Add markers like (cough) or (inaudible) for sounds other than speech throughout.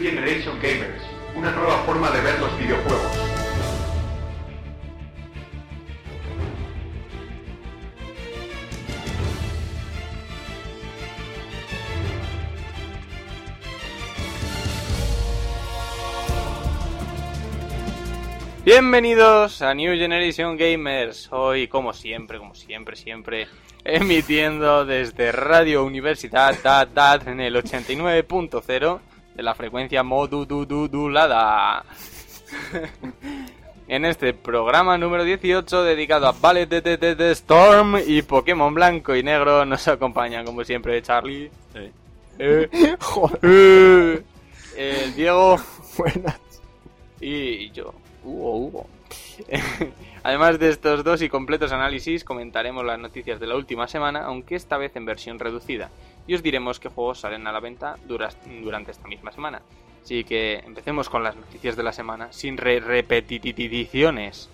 Generation Gamers, una nueva forma de ver los videojuegos. Bienvenidos a New Generation Gamers. Hoy, como siempre, como siempre, siempre, emitiendo desde Radio Universidad Dad Dad en el 89.0 de la frecuencia modulada. (laughs) en este programa número 18 dedicado a Ballet de, de, de- de Storm y Pokémon Blanco y Negro nos acompañan como siempre Charlie, eh, (laughs) eh, el (laughs) Diego Buenas. y yo, Hugo, Hugo. Además de estos dos y completos análisis, comentaremos las noticias de la última semana, aunque esta vez en versión reducida, y os diremos qué juegos salen a la venta durante esta misma semana. Así que empecemos con las noticias de la semana, sin re repeticiones.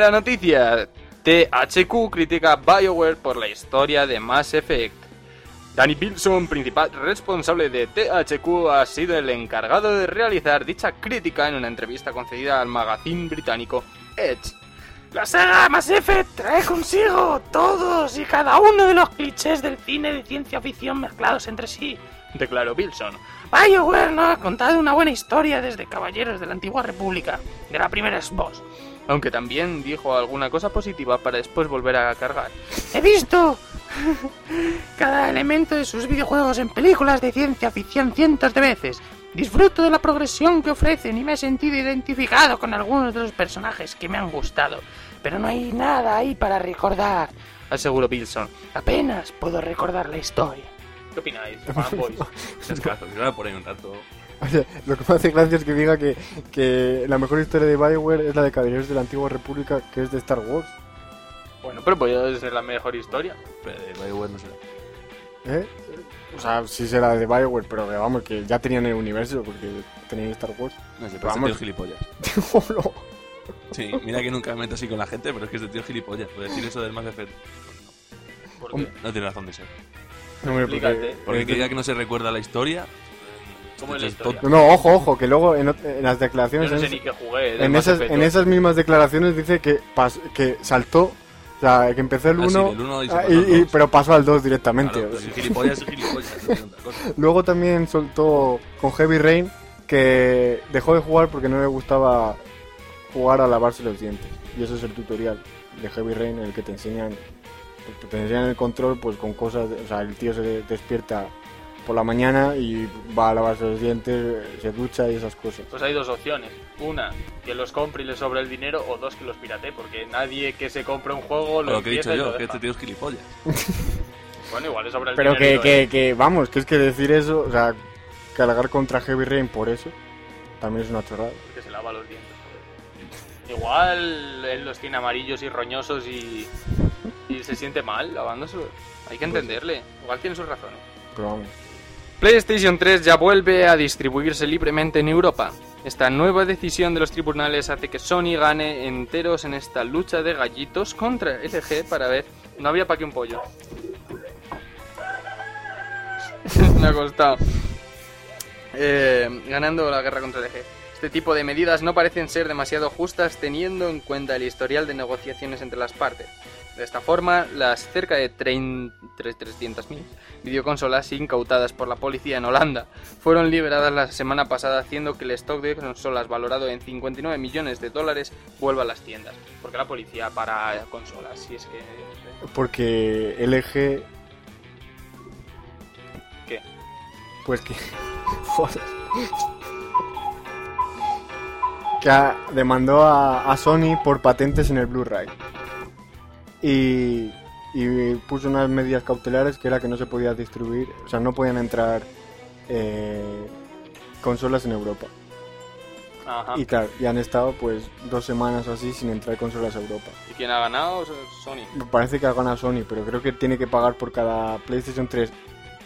Primera noticia. THQ critica BioWare por la historia de Mass Effect. Danny Bilson, principal responsable de THQ, ha sido el encargado de realizar dicha crítica en una entrevista concedida al magazine británico Edge. La saga Mass Effect trae consigo todos y cada uno de los clichés del cine de ciencia ficción mezclados entre sí, declaró Bilson. BioWare no ha contado una buena historia desde Caballeros de la Antigua República, de la primera Xbox. Aunque también dijo alguna cosa positiva para después volver a cargar. He visto cada elemento de sus videojuegos en películas de ciencia ficción cientos de veces. Disfruto de la progresión que ofrecen y me he sentido identificado con algunos de los personajes que me han gustado. Pero no hay nada ahí para recordar, aseguró Bilson. Apenas puedo recordar la historia. ¿Qué opináis, fanboys? (laughs) Es claro, yo voy por ahí un rato. (laughs) O sea, lo que me hace gracia es que diga que, que la mejor historia de Bioware es la de Caballeros de la Antigua República, que es de Star Wars. bueno, pero puede ser la mejor historia. Pero de BioWare no sé. ¿Eh? O sea, sí será de Bioware, pero que vamos, que ya tenían el universo, porque tenían Star Wars. No sé, pero Vamos. este tío gilipollas. (laughs) Oh, no. Sí, mira que nunca me meto así con la gente, pero es que este tío es gilipollas. Por decir eso del Mass Effect, ¿Por Hombre, no tiene razón de ser. No, Explícate. porque- Porque que diga que no se recuerda la historia. ¿Cómo es la tío historia? No, ojo, ojo, que luego en, las Yo declaraciones... no sé en- ni qué jugué. en, esas, en esas mismas declaraciones dice que, pas- que saltó, o sea, que empezó el Ah, sí, 1, del uno y se ah, y- y- dos. pero pasó al 2 directamente. Claro, o pero sea. si gilipollas es gilipollas. no tiene otra cosa. Luego también soltó con Heavy Rain que dejó de jugar porque no le gustaba jugar a lavarse los dientes. Y eso es el tutorial de Heavy Rain en el que te enseñan te enseñan el control pues con cosas, o sea, el tío se despierta por la mañana y va a lavarse los dientes, se ducha y esas cosas. Pues hay dos opciones. Una, que los compre y le sobre el dinero, o dos, que los pirate, porque nadie que se compre un juego lo Lo que he dicho yo, que este tío es gilipollas. (laughs) Bueno, igual le sobra el Pero dinero. que, y lo que, deja. que, vamos, que es que decir eso, o sea, cargar contra Heavy Rain por eso, también es una chorrada. Que se lava los dientes. joder. Igual él los tiene amarillos y roñosos y, y se siente mal lavándoselos. Hay que entenderle. Igual tiene sus razones. Pero vamos. PlayStation 3 ya vuelve a distribuirse libremente en Europa. Esta nueva decisión de los tribunales hace que Sony gane enteros en esta lucha de gallitos contra LG para ver. No había pa' que un pollo. (laughs) Me ha costado. Eh, ganando la guerra contra LG. Este tipo de medidas no parecen ser demasiado justas teniendo en cuenta el historial de negociaciones entre las partes. De esta forma, las cerca de 30 300.000 videoconsolas incautadas por la policía en Holanda fueron liberadas la semana pasada, haciendo que el stock de consolas valorado en 59 millones de dólares vuelva a las tiendas. Porque la policía para consolas, si es que... Porque LG, ¿Qué? pues que. (laughs) Joder. Que ha- demandó a, a Sony por patentes en el Blu-ray. Y, y puso unas medidas cautelares que era que no se podía distribuir, o sea, no podían entrar eh, consolas en Europa. Ajá. Y claro, y han estado pues dos semanas o así sin entrar consolas a Europa. ¿Y quién ha ganado? Sony. Parece que ha ganado Sony, pero creo que tiene que pagar por cada PlayStation 3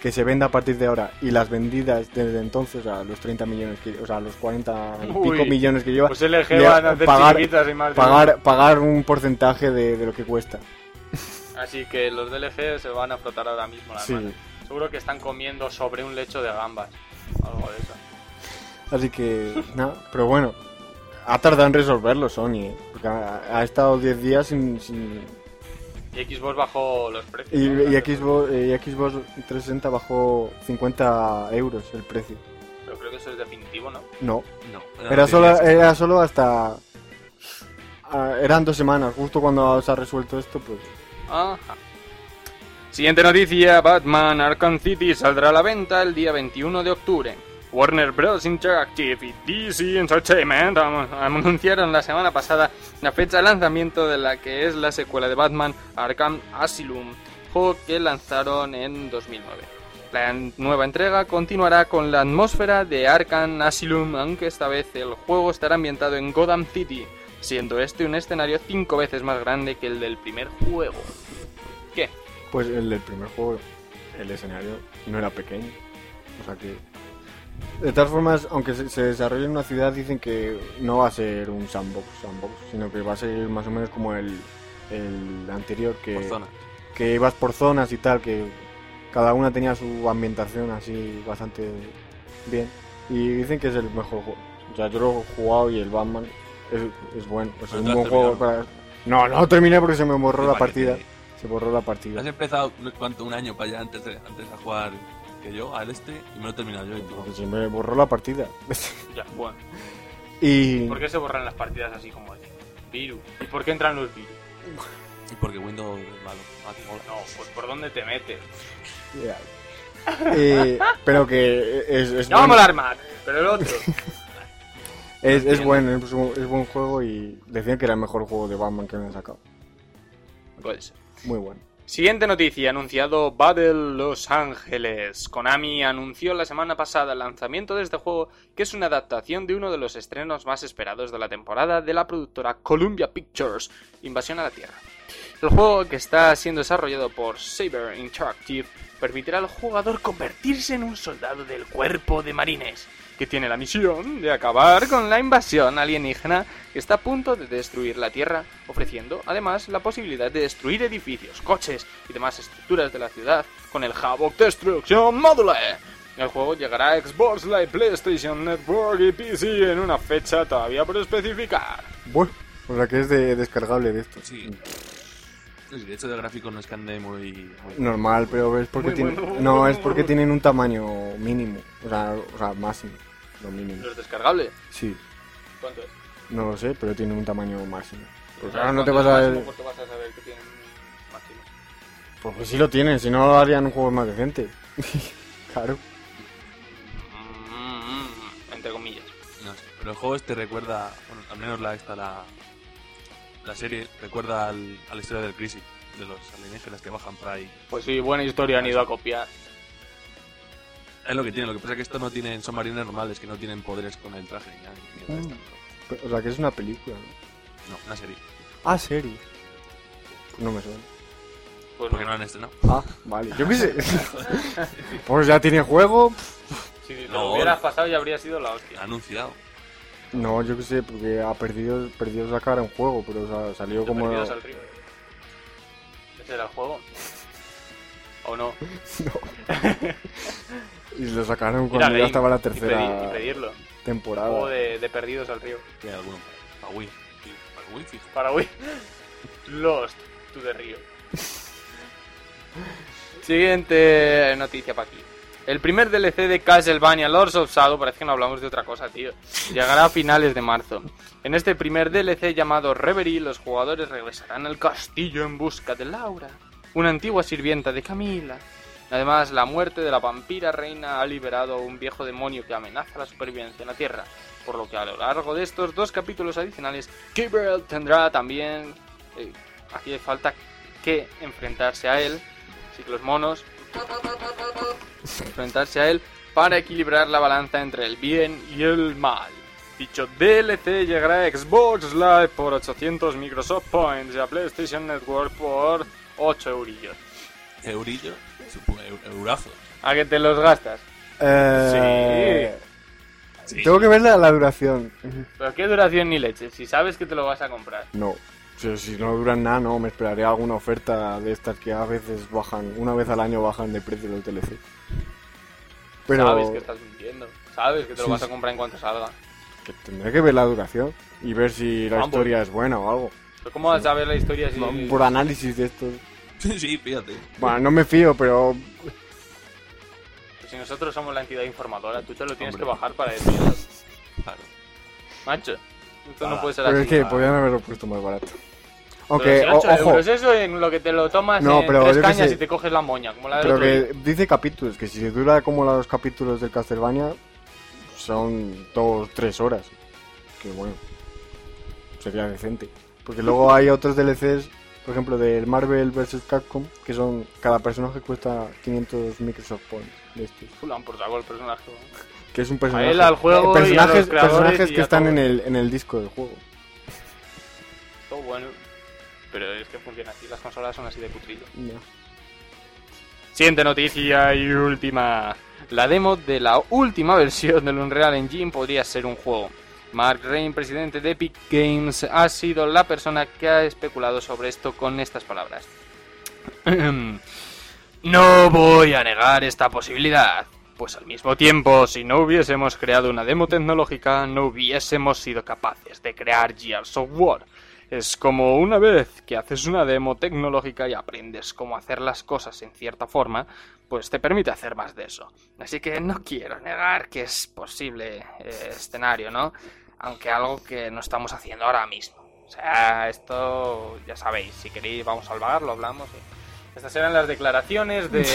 que se venda a partir de ahora y las vendidas desde entonces a los 30 millones, que, o sea, a los 40 y Uy. pico millones que lleva, Pues LG le- van a hacer pagar- y más. de- pagar, pagar un porcentaje de, de lo que cuesta. Así que los de LG se van a frotar ahora mismo las Sí. Seguro que están comiendo sobre un lecho de gambas. Algo de eso. Así que, nada, pero bueno, ha tardado en resolverlo Sony, ¿eh? porque ha, ha estado 10 días sin... sin- Y Xbox bajó los precios. y, ¿no? y Xbox, y Xbox 360 bajó 50 euros el precio. Pero creo que eso es definitivo, ¿no? No, No, era solo, era solo hasta... ah, eran dos semanas, justo cuando se ha resuelto esto, pues... Ajá. Siguiente noticia, Batman Arkham City saldrá a la venta el día 21 de octubre. Warner Bros. Interactive y DC Entertainment anunciaron la semana pasada la fecha de lanzamiento de la que es la secuela de Batman Arkham Asylum, juego que lanzaron en 2009. La nueva entrega continuará con la atmósfera de Arkham Asylum, aunque esta vez el juego estará ambientado en Gotham City, siendo este un escenario cinco veces más grande que el del primer juego. ¿Qué? Pues el del primer juego, el escenario no era pequeño. O sea que... De todas formas, aunque se, se desarrolle en una ciudad, dicen que no va a ser un sandbox, sandbox sino que va a ser más o menos como el, el anterior, que, que ibas por zonas y tal, que cada una tenía su ambientación así bastante bien. Y dicen que es el mejor juego. O sea, yo lo he jugado y el Batman es, es bueno. Es un buen juego para... No, no terminé porque se me borró la partida. Se borró la partida. Has empezado, ¿cuánto? Un año para allá antes de, antes de jugar que yo, al este, y me lo he terminado yo y tú. Porque se me borró la partida. (laughs) Ya, bueno. y ¿Por qué se borran las partidas así como así? Virus. ¿Y por qué entran los virus? Y porque Windows es malo. Ah. No, pues por dónde te metes. Ya. Eh, pero que es, es No va a más, pero el otro. (laughs) es, es bueno, es, es buen juego y decían que era el mejor juego de Batman que me han sacado. Puede ser. Muy bueno. Siguiente noticia, anunciado Battle Los Ángeles. Konami anunció la semana pasada el lanzamiento de este juego, que es una adaptación de uno de los estrenos más esperados de la temporada de la productora Columbia Pictures, Invasión a la Tierra. El juego, que está siendo desarrollado por Saber Interactive, permitirá al jugador convertirse en un soldado del cuerpo de marines, que tiene la misión de acabar con la invasión alienígena que está a punto de destruir la Tierra, ofreciendo además la posibilidad de destruir edificios, coches y demás estructuras de la ciudad con el Havoc Destruction Module. El juego llegará a Xbox Live, PlayStation Network y PC en una fecha todavía por especificar. Bueno, o sea que es de, descargable de esto. Sí. De hecho, de gráfico no es que ande muy. muy- Normal, pero es porque Muy tiene- bueno. no es (laughs) porque tienen un tamaño mínimo, o sea, o sea, máximo, lo mínimo. ¿Los descargables? Sí, ¿Cuánto es? no lo sé, pero tienen un tamaño máximo. Pues ¿Sabes ahora no te vas a máximo? ver, ¿Por qué vas a saber que tienen máximo? pues, pues sí lo tienen, si no harían un juego más decente. (laughs) claro. Mm, mm, mm, entre comillas. No sé. Pero el juego este recuerda. Bueno, al menos la, esta, la. La serie recuerda al, a la historia del Crisis. De los alienígenas que bajan por ahí. Pues sí, buena historia han ido a copiar. Es lo que tiene. Lo que pasa es que estos no tienen. Son marines normales que no tienen poderes con el traje. ni nada, ni nada de esto. O sea que es una película, ¿no? No, una serie. Ah, serie. Pues no me suena. Pues Porque no. no han estrenado. Ah, vale. Yo qué sé. (laughs) pues ya tiene juego. Si te No. lo hubieras pasado ya habría sido la hostia. Anunciado. No, yo qué sé, porque ha perdido, perdido sacar un juego, pero o sea, salió como... Perdidos al río. ¿Ese era el juego? ¿O no? (laughs) (laughs) Y lo sacaron cuando ya estaba la y pedir- tercera Y pedirlo. temporada. Juego de, de Perdidos al río. Hay alguno. Para Wii. Para Wii, fijo. Para Wii. Lost to the río. (laughs) Siguiente noticia para aquí. El primer DLC de Castlevania Lords of Shadow, parece que no hablamos de otra cosa, tío. Llegará a finales de marzo. En este primer DLC llamado Reverie, los jugadores regresarán al castillo en busca de Laura, una antigua sirvienta de Camila. Además, la muerte de la vampira reina ha liberado a un viejo demonio que amenaza la supervivencia en la Tierra, por lo que a lo largo de estos dos capítulos adicionales, Gabriel tendrá también... eh, aquí falta que enfrentarse a él, así que los monos... Enfrentarse a él para equilibrar la balanza entre el bien y el mal. Dicho DLC llegará a Xbox Live por 800 Microsoft Points y a PlayStation Network por 8 eurillos. Eurillo, eurazo. ¿A que te los gastas? Eh, Sí. Tengo que ver la, la duración. ¿Pero qué duración ni leche? Si sabes que te lo vas a comprar. No. Si, si no duran nada, no. Me esperaré alguna oferta de estas que a veces bajan, una vez al año bajan de precio los DLC. Pero Sabes que estás mintiendo. Sabes que te lo Sí, vas a comprar en cuanto salga. que tendré que ver la duración y ver si la historia es buena o algo. ¿Pero ¿Cómo vas a ver la historia si... Por análisis de esto. Sí, sí, fíjate. Bueno, no me fío, pero Pues si nosotros somos la entidad informadora, tú te lo tienes Hombre. que bajar para decirlo. (laughs) Claro. Macho, esto no puede ser pero así. es que ah. podrían haberlo puesto más barato. Aunque, si o- 8 ojo, euros, eso en lo que te lo tomas No, en pero tres cañas sé. y te coges la moña, como la pero que día. dice capítulos, que si dura como los capítulos del Castlevania, son dos, tres horas. Que bueno, sería decente. Porque luego hay otros DLCs, por ejemplo, del Marvel vs. Capcom, que son, cada personaje cuesta 500 Microsoft Points de estos. Fulan por saco el personaje. Que es un personaje. él, al juego eh, y a los personajes, personajes y que a están todo. en el, en el disco del juego. Todo bueno. Pero es que funciona así, las consolas son así de putrillo. Siguiente noticia y última. La demo de la última (laughs) versión del Unreal Engine podría ser un juego. Mark Rain, presidente de Epic Games, ha sido la persona que ha especulado sobre esto con estas palabras. (clears throat) No voy a negar esta posibilidad, pues al mismo tiempo, si no hubiésemos creado una demo tecnológica, no hubiésemos sido capaces de crear Gears of War. Es como una vez que haces una demo tecnológica y aprendes cómo hacer las cosas en cierta forma, pues te permite hacer más de eso. Así que no quiero negar que es posible eh, escenario, ¿no? Aunque algo que no estamos haciendo ahora mismo. O sea, esto ya sabéis, si queréis vamos a hablar, lo hablamos. y- Estas eran las declaraciones de,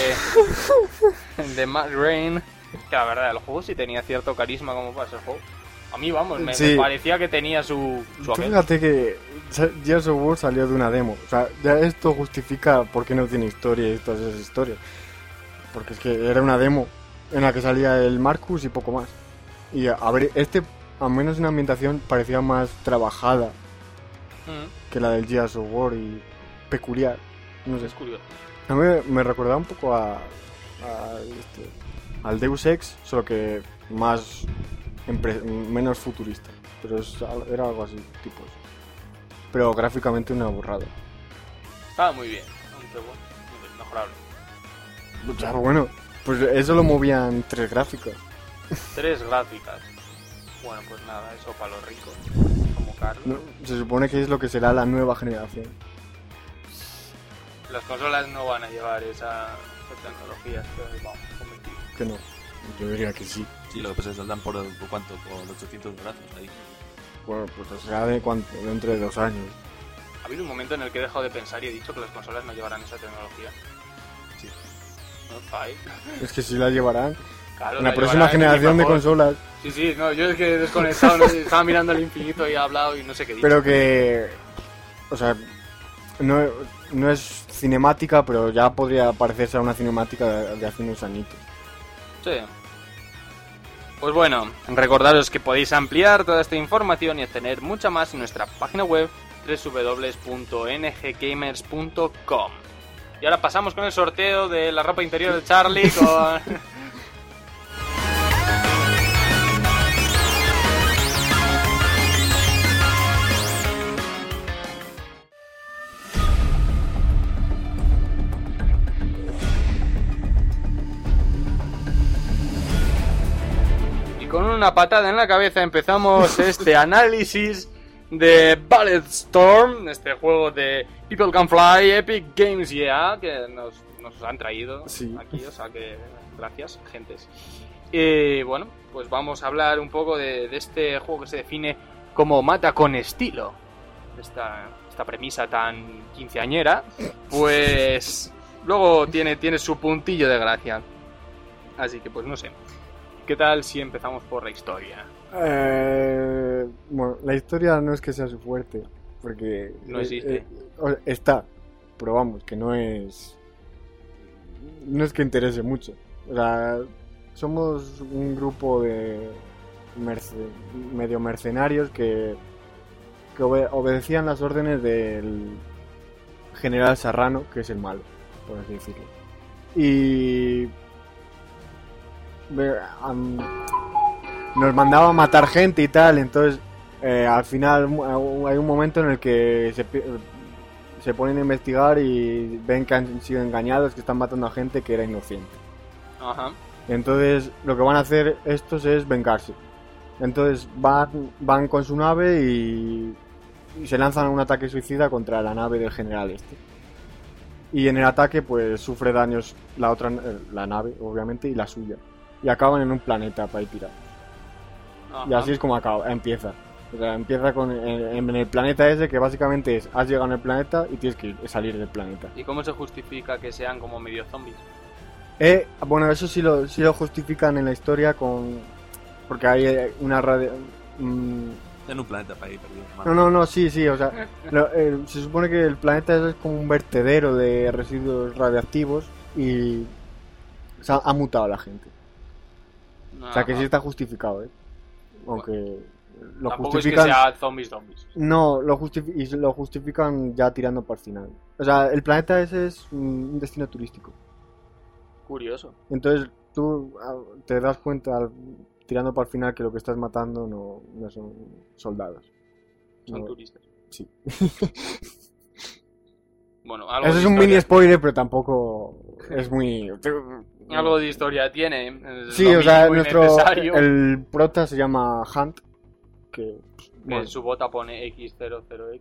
(laughs) de Matt Rain. Que la verdad, el juego sí tenía cierto carisma como para ser juego. A mí, vamos, me, parecía que tenía su, su fíjate que Gears of War salió de una demo. O sea, ya esto justifica por qué no tiene historia y todas esas historias. Porque es que era una demo en la que salía el Marcus y poco más. Y a a ver, este, al menos en ambientación, parecía más trabajada Mm, que la del Gears of War y peculiar. No sé. es curioso. A mí me- recordaba un poco a, a este, al Deus Ex, solo que más menos futurista. Pero es era algo así, tipo eso. Pero gráficamente una burrada. Estaba muy bien, aunque bueno, mejorable. Ya, bueno, pues eso lo movían tres gráficos. Tres gráficas. Bueno, pues nada, eso para los ricos. Como Carlos. ¿no? Se supone que es lo que será la nueva generación. Las consolas no van a llevar esa, esa tecnología, estoy, vamos, convencido. Que no. Yo diría que sí. Sí, lo que pasa es que saldrán por, por cuánto, por 800 brazos ahí. Bueno, pues será de cuánto, dentro de dos años. Ha habido un momento en el que he dejado de pensar y he dicho que las consolas no llevarán esa tecnología. Sí. No, Fai. (laughs) Es que sí la llevarán. Claro, En la la próxima generación de consolas. Sí, sí, no, yo es que he desconectado, no, (laughs) estaba mirando al infinito y he hablado y no sé qué he dicho. Pero que. O sea, no, no es cinemática, pero ya podría parecerse a una cinemática de, hace unos añitos. Sí. Pues bueno, recordaros que podéis ampliar toda esta información y obtener mucha más en nuestra página web www.nggamers.com. Y ahora pasamos con el sorteo de la ropa interior de Charlie con... (laughs) con una patada en la cabeza empezamos este análisis de Ballet Storm, este juego de People Can Fly, Epic Games Yeah, que nos, nos han traído Sí. aquí, o sea que gracias, gentes. Y bueno, pues vamos a hablar un poco de, de este juego que se define como mata con estilo. Esta, esta premisa tan quinceañera, pues luego tiene, tiene su puntillo de gracia. Así que pues no sé. ¿Qué tal si empezamos por la historia? Eh, bueno, la historia no es que sea su fuerte, porque... No eh, existe. eh, está, pero vamos, que no es... No es que interese mucho. O sea, somos un grupo de merce- medio mercenarios que, que obe- obedecían las órdenes del general Serrano, que es el malo, por así decirlo. Y nos mandaba a matar gente y tal, entonces eh, al final mu- hay un momento en el que se ponen a investigar y ven que han sido engañados, que están matando a gente que era inocente. Ajá. Entonces lo que van a hacer estos es vengarse. Entonces van, van con su nave y, y se lanzan a un ataque suicida contra la nave del general este. Y en el ataque pues sufre daños la otra eh, la nave, obviamente, y la suya. Y acaban en un planeta para ir tirados. ajá. Y así es como acaba, empieza. O sea, empieza con en, en el planeta ese que básicamente es has llegado en el planeta y tienes que ir- salir del planeta. ¿Y cómo se justifica que sean como medio zombies? Eh, bueno, eso sí lo, sí lo justifican en la historia con... Porque hay eh, una radio... mm, En un planeta para ir perdido. no, no, no, sí, sí, o sea, (laughs) eh, se supone que el planeta es como un vertedero de residuos radiactivos y ha mutado la gente. O sea, que sí está justificado, ¿eh? Aunque lo Tampoco es que justifican... sea zombies zombies. No, lo, justifi- y lo justifican ya tirando para el final. O sea, el planeta ese es un destino turístico. Curioso. Entonces tú ah, te das cuenta tirando para el final que lo que estás matando no, no son soldados. Son No. turistas. Sí. (laughs) (laughs) Bueno, algo Eso es un mini spoiler, pero tampoco es muy... Algo de historia tiene. es Sí, o sea, nuestro... necesario. El prota se llama Hunt, que... bueno, En su bota pone X00X.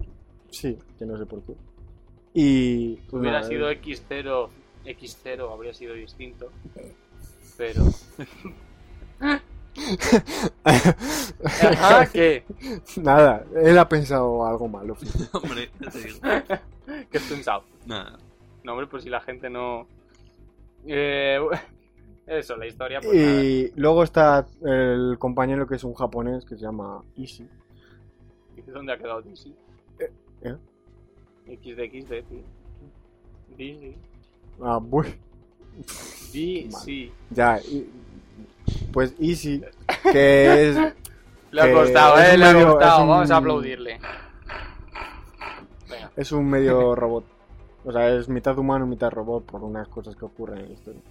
sí, que no sé por qué. Y... pues Hubiera nada, sido eh, X0, X0 habría sido distinto. Pero. Ajá, (laughs) ¿qué? Nada, él ha pensado algo malo. (laughs) Hombre. (laughs) ¿Qué has pensado? Nada. No, hombre, pues si la gente no. Eh, (laughs) eso, la historia, pues nada. Y luego está el compañero que es un japonés que se llama Ishi. ¿Y ¿Dónde ha quedado DC? ¿eh? X de X de tío. DC. Ah, bueno, DC. (laughs) ya. y- pues Ishi, que es... (laughs) Le ha costado, eh, le ha costado. un- Vamos a aplaudirle. Venga. Es un medio robot. O sea, es mitad humano, mitad robot por unas cosas que ocurren en la historia.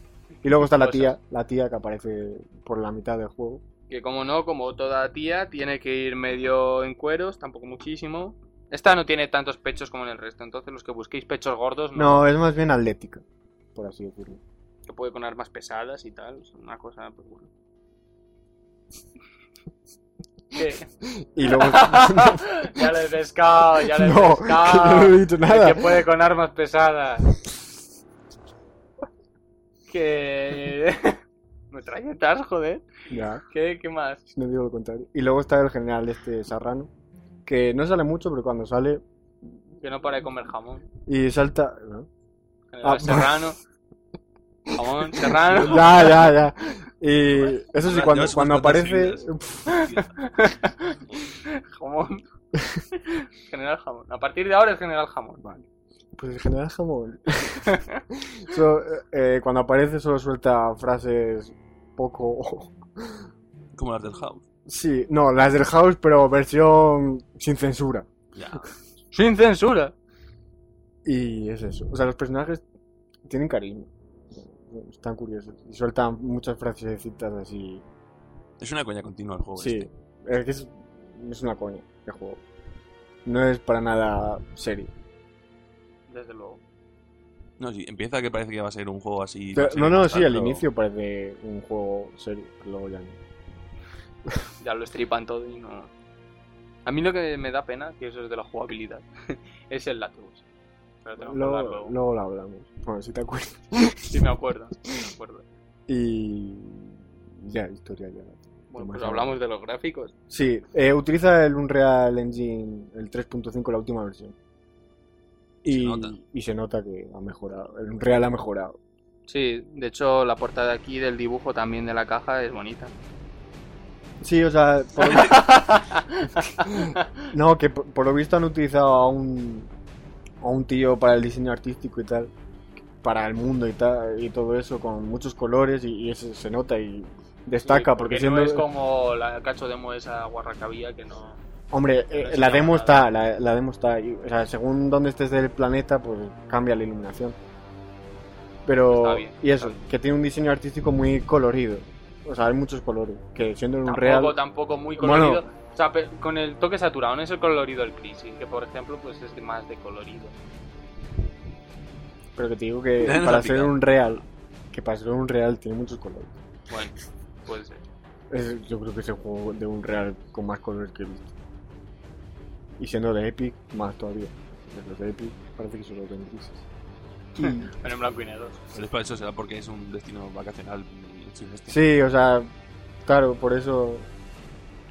Y luego está la tía, la tía que aparece por la mitad del juego. Que como no, como toda tía, tiene que ir medio en cueros, tampoco muchísimo. Esta no tiene tantos pechos como en el resto, entonces los que busquéis pechos gordos, no. No, es más bien atlética, por así decirlo. Que puede con armas pesadas y tal, es una cosa, pues bueno. (laughs) ¿Qué? Y luego... (laughs) ya le he pescado, ya le he no, que yo pescado. no he dicho El nada. Que puede con armas pesadas. Que... (laughs) Metralletas, joder. Ya, ¿Qué, ¿Qué más? no digo lo contrario. Y luego está el general este Serrano, que no sale mucho, pero cuando sale Que no para de comer jamón. y salta... ¿no? General Ah, Serrano. (laughs) Jamón, Serrano. Ya, ya, ya. Y eso sí, cuando, cuando aparece... Jamón. (laughs) General Jamón. A partir de ahora es General Jamón. Vale. Pues el general jamón. (laughs) So, eh, cuando aparece solo suelta frases poco... (laughs) Como las del House. Sí, no, las del House, pero versión sin censura. Ya. Sin censura. Y es eso. O sea, los personajes tienen carisma. Están curiosos. Y sueltan muchas frasecitas así. Es una coña continua el juego. Sí, este. es que es, es una coña el juego. No es para nada serio. Desde luego. No, sí, empieza que parece que va a ser un juego así. Pero- no, no, sí, al inicio parece un juego serio, pero luego ya no. (laughs) Ya lo estripan todo y no. A mí lo que me da pena, que eso es de la jugabilidad, (laughs) es el látex. Pero tengo que hablar Luego, luego. luego lo hablamos. Bueno, si te acuerdas. Sí, me acuerdo. sí me acuerdo. Y. Ya, historia ya. Bueno, pues hablamos de los gráficos. Sí, eh, utiliza el Unreal Engine, el 3.5, la última versión. Y Se nota. y se nota que ha mejorado. El Unreal ha mejorado. Sí, de hecho la portada aquí del dibujo también de la caja es bonita. Sí, o sea, por... (laughs) (laughs) no, que por, por lo visto han utilizado a un a un tío para el diseño artístico y tal, para el mundo y tal y todo eso con muchos colores y, y eso se nota y destaca Sí, porque, no siendo... es como la cacho demo esa guarra que no... Hombre, eh, No la demo está, la, la demo está. o sea, según donde estés del planeta, pues cambia la iluminación. Pero, bien, y eso, que tiene un diseño artístico muy colorido. O sea, hay muchos colores. Que siendo en un Tampoco, real. tampoco muy Bueno. colorido. O sea, con el toque saturado, no es el colorido del Crisis, que por ejemplo pues es de más de colorido. Pero que te digo que para ser un real, que para ser un real tiene muchos colores. Bueno, puede ser. Es- yo creo que es el juego de un real con más colores que he visto. Y siendo de Epic, más todavía. Porque los de Epic parece que solo ven grises. Pero en blanco y negro. Pero es para eso, será porque es un destino vacacional. Sí, o sea, claro, por eso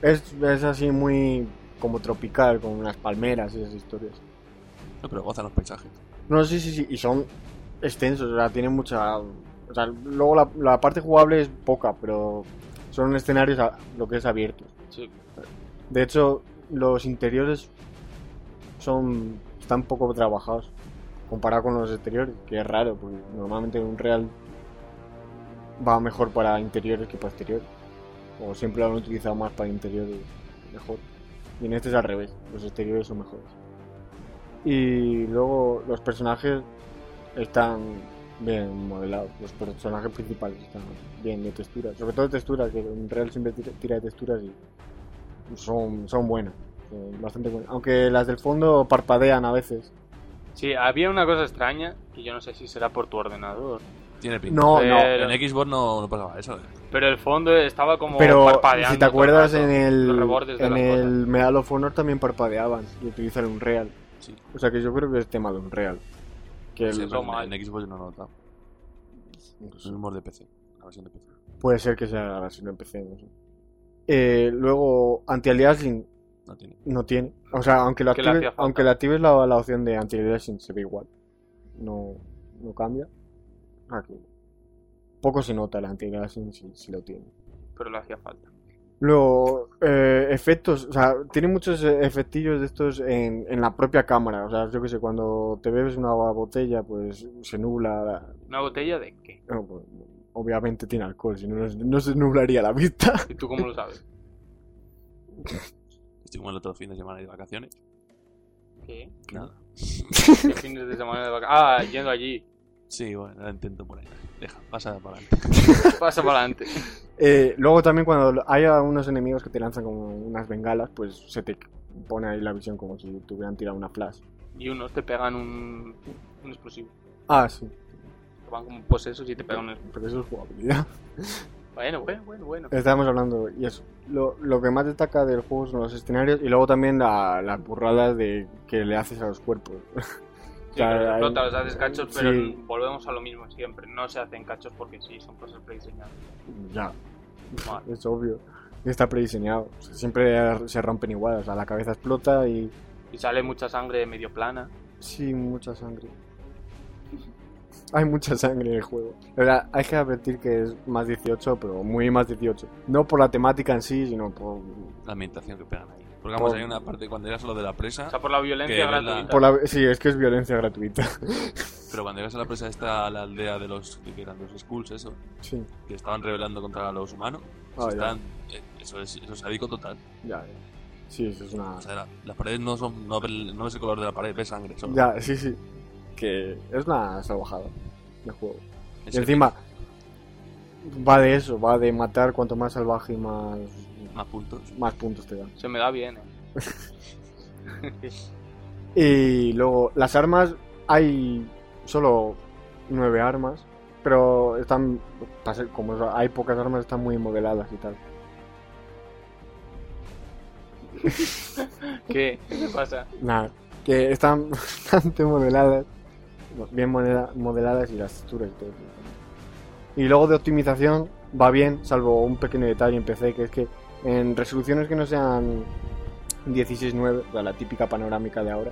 es, es así muy como tropical, con unas palmeras y esas historias. No, pero gozan los paisajes. No, sí, sí, sí, y son extensos, o sea, tienen mucha... O sea, luego la, la parte jugable es poca, pero son escenarios a- lo que es abiertos. Sí. De hecho, los interiores son están poco trabajados comparado con los exteriores, que es raro, porque normalmente un real va mejor para interiores que para exteriores. O siempre lo han utilizado más para interiores mejor. Y en este es al revés, los exteriores son mejores. Y luego los personajes están bien modelados, los personajes principales están bien de textura, sobre todo de textura, que un real siempre tira, de texturas y son, son buenas, bastante buenas. Aunque las del fondo parpadean a veces. Sí, había una cosa extraña, que yo no sé si será por tu ordenador. Tiene pinta. No, no. Pero- En Xbox no, no pasaba eso. eh. Pero el fondo estaba como Pero parpadeando. si te acuerdas rato, en el, de en el. Medal of Honor también parpadeaban y utilizan un real. Sí. O sea que yo creo que es tema de un real. Que Sí, el- en, en Xbox yo no lo he notado. Es el humor de PC. La versión de PC. puede ser que sea la versión en PC, no sé. Eh, luego, anti-aliasing No tiene. no tiene. O sea, aunque le actives, aunque le actives la, la opción de anti-aliasing se ve igual. No, no cambia. Aquí. Poco se nota el anti-aliasing si, si lo tiene. Pero le hacía falta. Luego, eh, efectos, o sea, tiene muchos eh, efectillos de estos en, en la propia cámara. O sea, yo que sé, cuando te bebes una botella, pues se nubla. ¿Una botella de qué? no, pues, obviamente tiene alcohol, si no, no, se nublaría la vista. ¿Y tú cómo lo sabes? (laughs) Estoy como el otro fin de semana de vacaciones. ¿Qué? Nada. ¿Qué fines de semana de vacaciones? Ah, yendo allí. Sí, bueno, la intento por ahí. Deja, pasa para adelante. (laughs) Pasa para adelante. Eh, luego también cuando hay unos enemigos que te lanzan como unas bengalas, pues se te pone ahí la visión como si te hubieran tirado una flash. Y unos te pegan un, un explosivo. Ah, sí, Van como posesos y te pegan un explosivo. pero eso es jugabilidad. (laughs) Bueno, bueno, bueno, bueno. Estábamos hablando, y eso. Lo, lo que más destaca del juego son los escenarios y luego también la- las burradas de que le haces a los cuerpos. (laughs) Sí, hay- explota, los haces cachos, pero sí. volvemos a lo mismo siempre. No se hacen cachos porque sí, son cosas prediseñadas. Ya, es obvio. Está prediseñado. O sea, siempre se rompen igual. O sea, la cabeza explota y. Y sale mucha sangre medio plana. Sí, mucha sangre. Hay mucha sangre en el juego. La verdad, hay que advertir que es más 18, pero muy más 18. No por la temática en sí, sino por, La ambientación que pegan ahí. Porque vamos, Por- hay una parte cuando llegas a lo de la presa. O sea, por la violencia la- gratuita. por la. Sí, es que es violencia gratuita. (laughs) Pero cuando llegas a la presa está la aldea de los que eran los skulls, eso. Sí, Que estaban rebelando contra los humanos. Ah, están, eh, eso es eso es sádico total. ya, ya. Sí, eso es una. O sea, la- las paredes no son. No, ves- no ves el color de la pared, ves sangre. solo. Ya, sí, sí. Que es una salvajada de juego. Es Y encima, va de eso, va de matar cuanto más salvaje y más, más puntos. más puntos te dan. Se me da bien, eh. (laughs) Y luego, las armas, hay solo nueve armas, pero están, como hay pocas armas, están muy modeladas y tal. (laughs) ¿Qué? ¿Qué te pasa? Nada, que están (laughs) bastante modeladas, bien modela- modeladas y las texturas y todo. Y luego de optimización va bien, salvo un pequeño detalle en PC, que es que en resoluciones que no sean 16.9, o sea, la típica panorámica de ahora,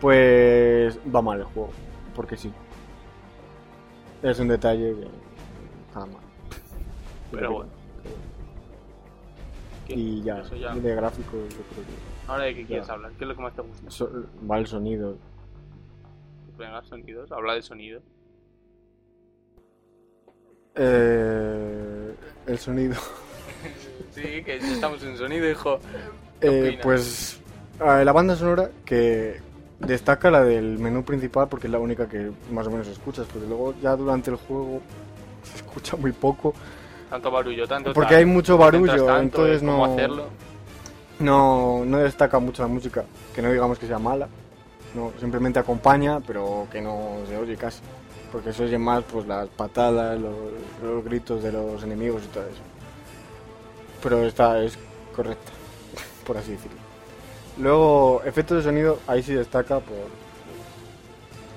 pues va mal el juego, porque sí. Es un detalle que está mal. Pero bueno. ¿Qué? Y ya, de gráficos yo creo que Ahora de qué Ya. quieres hablar, ¿qué es lo que más te gusta? so- va el sonido, Venga, sonidos, habla de sonido. Eh, el sonido. (laughs) Sí, que ya estamos en sonido, hijo. ¿Qué Eh, pues la banda sonora que destaca la del menú principal porque es la única que más o menos escuchas, porque luego ya durante el juego se escucha muy poco. Tanto barullo, tanto Porque hay mucho barullo, tanto entonces no- hacerlo. No, no destaca mucho la música, que no digamos que sea mala, no, simplemente acompaña, pero que no se oye casi, porque se oye más pues las patadas, los, los gritos de los enemigos y todo eso. Pero esta es correcta, (laughs) por así decirlo. Luego, efectos de sonido, ahí sí destaca por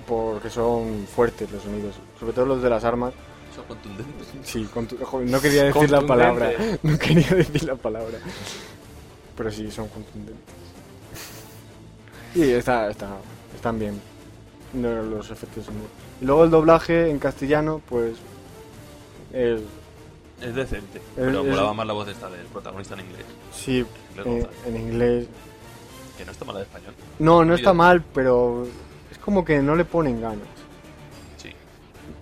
porque son fuertes los sonidos, sobre todo los de las armas. Son contundentes. Sí, contu- no quería decir la palabra, (laughs) no quería decir la palabra. Pero sí, son contundentes. Y está, está, están bien los efectos de sonido. Y luego el doblaje en castellano, pues es, Es decente. Pero es- molaba más la voz esta del protagonista en inglés. sí, Le en, inglés. Que no está mala de español. No, no está mal, pero es como que no le ponen ganas. Sí.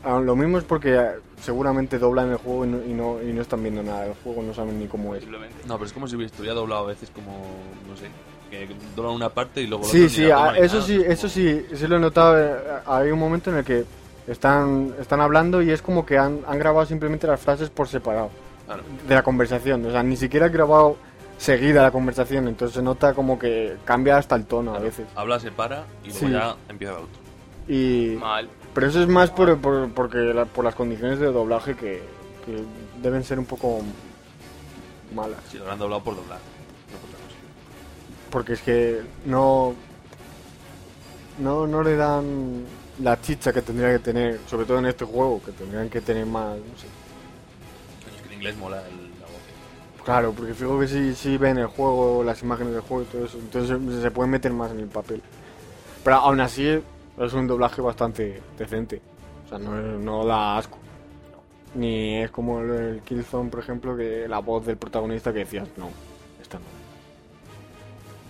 Ah, Lo mismo es porque eh, seguramente doblan el juego y no, y no, y no están viendo nada del juego, no saben ni cómo es. No, pero es como si estuviera doblado a veces como, no sé, que doblan una parte y luego Sí, sí, ah, eso nada, sí, como- eso sí, sí lo he notado. eh, Hay un momento en el que están, están hablando y es como que han, han grabado simplemente las frases por separado Claro. de la conversación. O sea, ni siquiera han grabado seguida la conversación, entonces se nota como que cambia hasta el tono a veces. Habla, se para y luego Sí. ya empieza el otro. Y, Mal. pero eso es más por, por- porque la- por las condiciones de doblaje que, que deben ser un poco malas. Sí, lo habrán doblado por doblar. no por otra cosa. Porque es que no, no, no le dan la chicha que tendría que tener, sobre todo en este juego, que tendrían que tener más, no sé. Es que en inglés mola el- la voz. Claro, porque fijo que si, si ven el juego, las imágenes del juego y todo eso, entonces se, pueden meter más en el papel. Pero aún así es un doblaje bastante decente. O sea, no, no da asco. Ni es como el, el Killzone, por ejemplo, que la voz del protagonista que decías, no, esta no.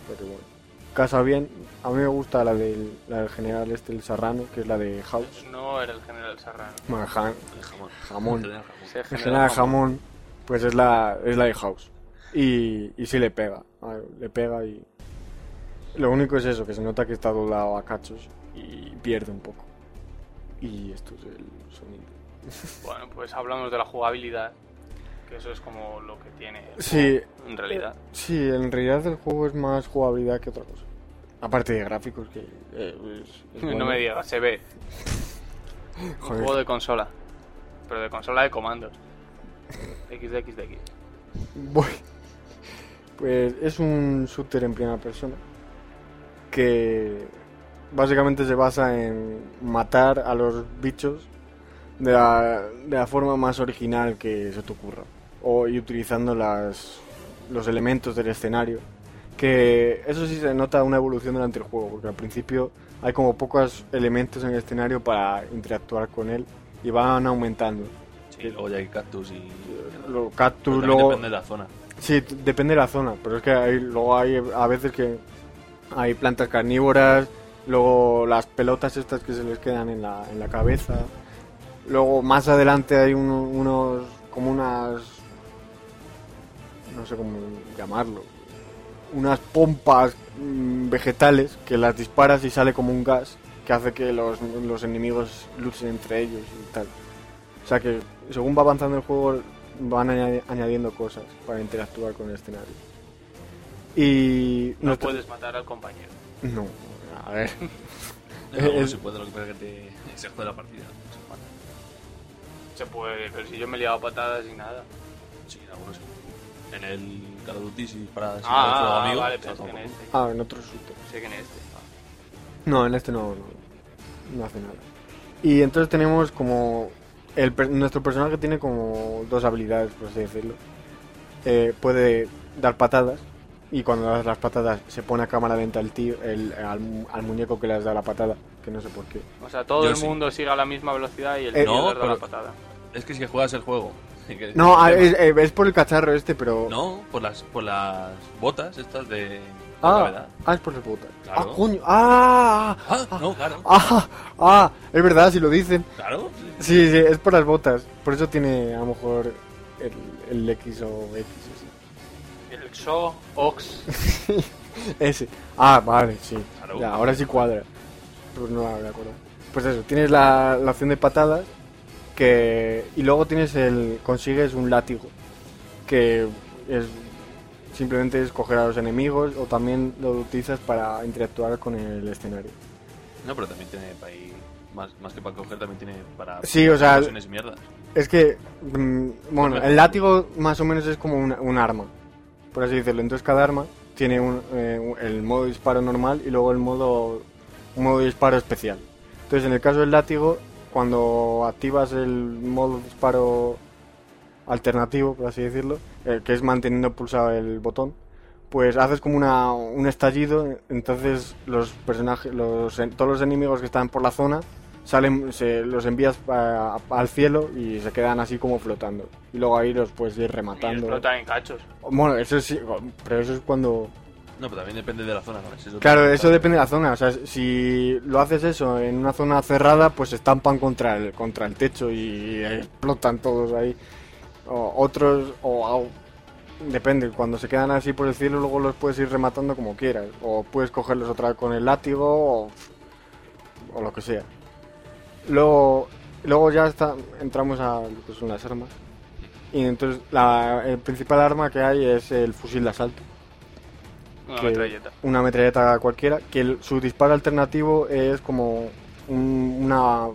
Pero bueno. Casa bien, a mí me gusta la del, la del general este, el Serrano, que es la de House. No era el general Serrano. Bueno, ja- El jamón. Jamón. El jamón. Ese El general general jamón, pues es la, es la de House. Y, y sí le pega, a ver, le pega y... Lo único es eso, que se nota que está doblado a cachos y pierde un poco. Y esto es el sonido. Bueno, pues hablamos de la jugabilidad. Que eso es como lo que tiene. el Sí. juego, En realidad. Sí, en realidad el juego es más jugabilidad que otra cosa. Aparte de gráficos, que eh, es- es (laughs) No me digas, se ve. Un (laughs) Joder. juego de consola. Pero de consola de comandos. XDXDX. Voy. Pues es un shooter en primera persona que básicamente se basa en matar a los bichos de la, de la forma más original que se te ocurra o y utilizando las los elementos del escenario que eso sí se nota una evolución durante el juego porque al principio hay como pocos elementos en el escenario para interactuar con él y van aumentando Sí, luego ya hay cactus y... cactus luego depende de la zona. Sí, depende de la zona, pero es que hay, luego hay a veces que hay plantas carnívoras, luego las pelotas estas que se les quedan en la, en la cabeza, luego más adelante hay uno- unos, como unas, no sé cómo llamarlo, unas pompas mm, vegetales que las disparas y sale como un gas que hace que los, los enemigos luchen entre ellos y tal. O sea que según va avanzando el juego van añadi- añadiendo cosas para interactuar con el escenario. Y No nuestra- puedes matar al compañero. No, a ver. (laughs) (laughs) No, se puede, lo que pasa es que te... se juega la partida. Se puede, pero si yo me he liado a patadas y nada. Sí, algunos sí. En el Call of Duty, si disparas sin Ah, fuego ah, amigo, vale, se pero es que toma en por este. Ah, en otro shooter. Sé que en este. No, en este no, no, no hace nada. Y entonces tenemos como... El, per- nuestro personaje tiene como dos habilidades, por así decirlo. Eh, puede dar patadas y cuando das las patadas se pone a cámara lenta el tío, el, al, al muñeco que le has dado la patada, que no sé por qué. O sea, todo Yo el sí. mundo sigue a la misma velocidad y el Eh, tío no, le da la patada. Es que si juegas el juego... No, ah, es, eh, es por el cacharro este, pero... No, por las, por las botas estas de, ah, ah, es por el botas. Claro. Ah, coño. Ah, Ah, no, claro. ah, ah, es verdad, si lo dicen. Claro. Sí, sí, es por las botas. Por eso tiene a lo mejor el, el X o X. El XO, Ox. Ese. (laughs) ese. Ah, vale, sí. Claro. Ya, ahora sí cuadra. Pues no me acuerdo. Pues eso, tienes la, la opción de patadas que y luego tienes el consigues un látigo que es simplemente es coger a los enemigos o también lo utilizas para interactuar con el escenario. No, pero también tiene para ir, más, más que para coger, también tiene para... Sí, o sea, mierdas. Es que, mm, bueno, el látigo más o menos es como un, un arma, por así decirlo. Entonces cada arma tiene un, eh, el modo disparo normal y luego el modo, un modo disparo especial. Entonces en el caso del látigo, cuando activas el modo disparo alternativo, por así decirlo, eh, que es manteniendo pulsado el botón, pues haces como una, un estallido, entonces los personajes, los, todos los enemigos que están por la zona salen, se, los envías a- a- al cielo y se quedan así como flotando. Y luego ahí los puedes ir Y rematando. explotan en cachos. Bueno, eso sí, pero eso es cuando... No, pero también depende de la zona, ¿no? Claro, eso depende de la zona. O sea, si lo haces eso en una zona cerrada, pues se estampan contra el, contra el techo y explotan todos ahí. O otros, o, o- depende, cuando se quedan así por el cielo, luego los puedes ir rematando como quieras. O puedes cogerlos otra vez con el látigo o, o lo que sea. Luego, luego ya está, entramos a lo que son las armas. Y entonces la el principal arma que hay es el fusil de asalto Una metralleta. una metralleta cualquiera, que el- su disparo alternativo es como un- una,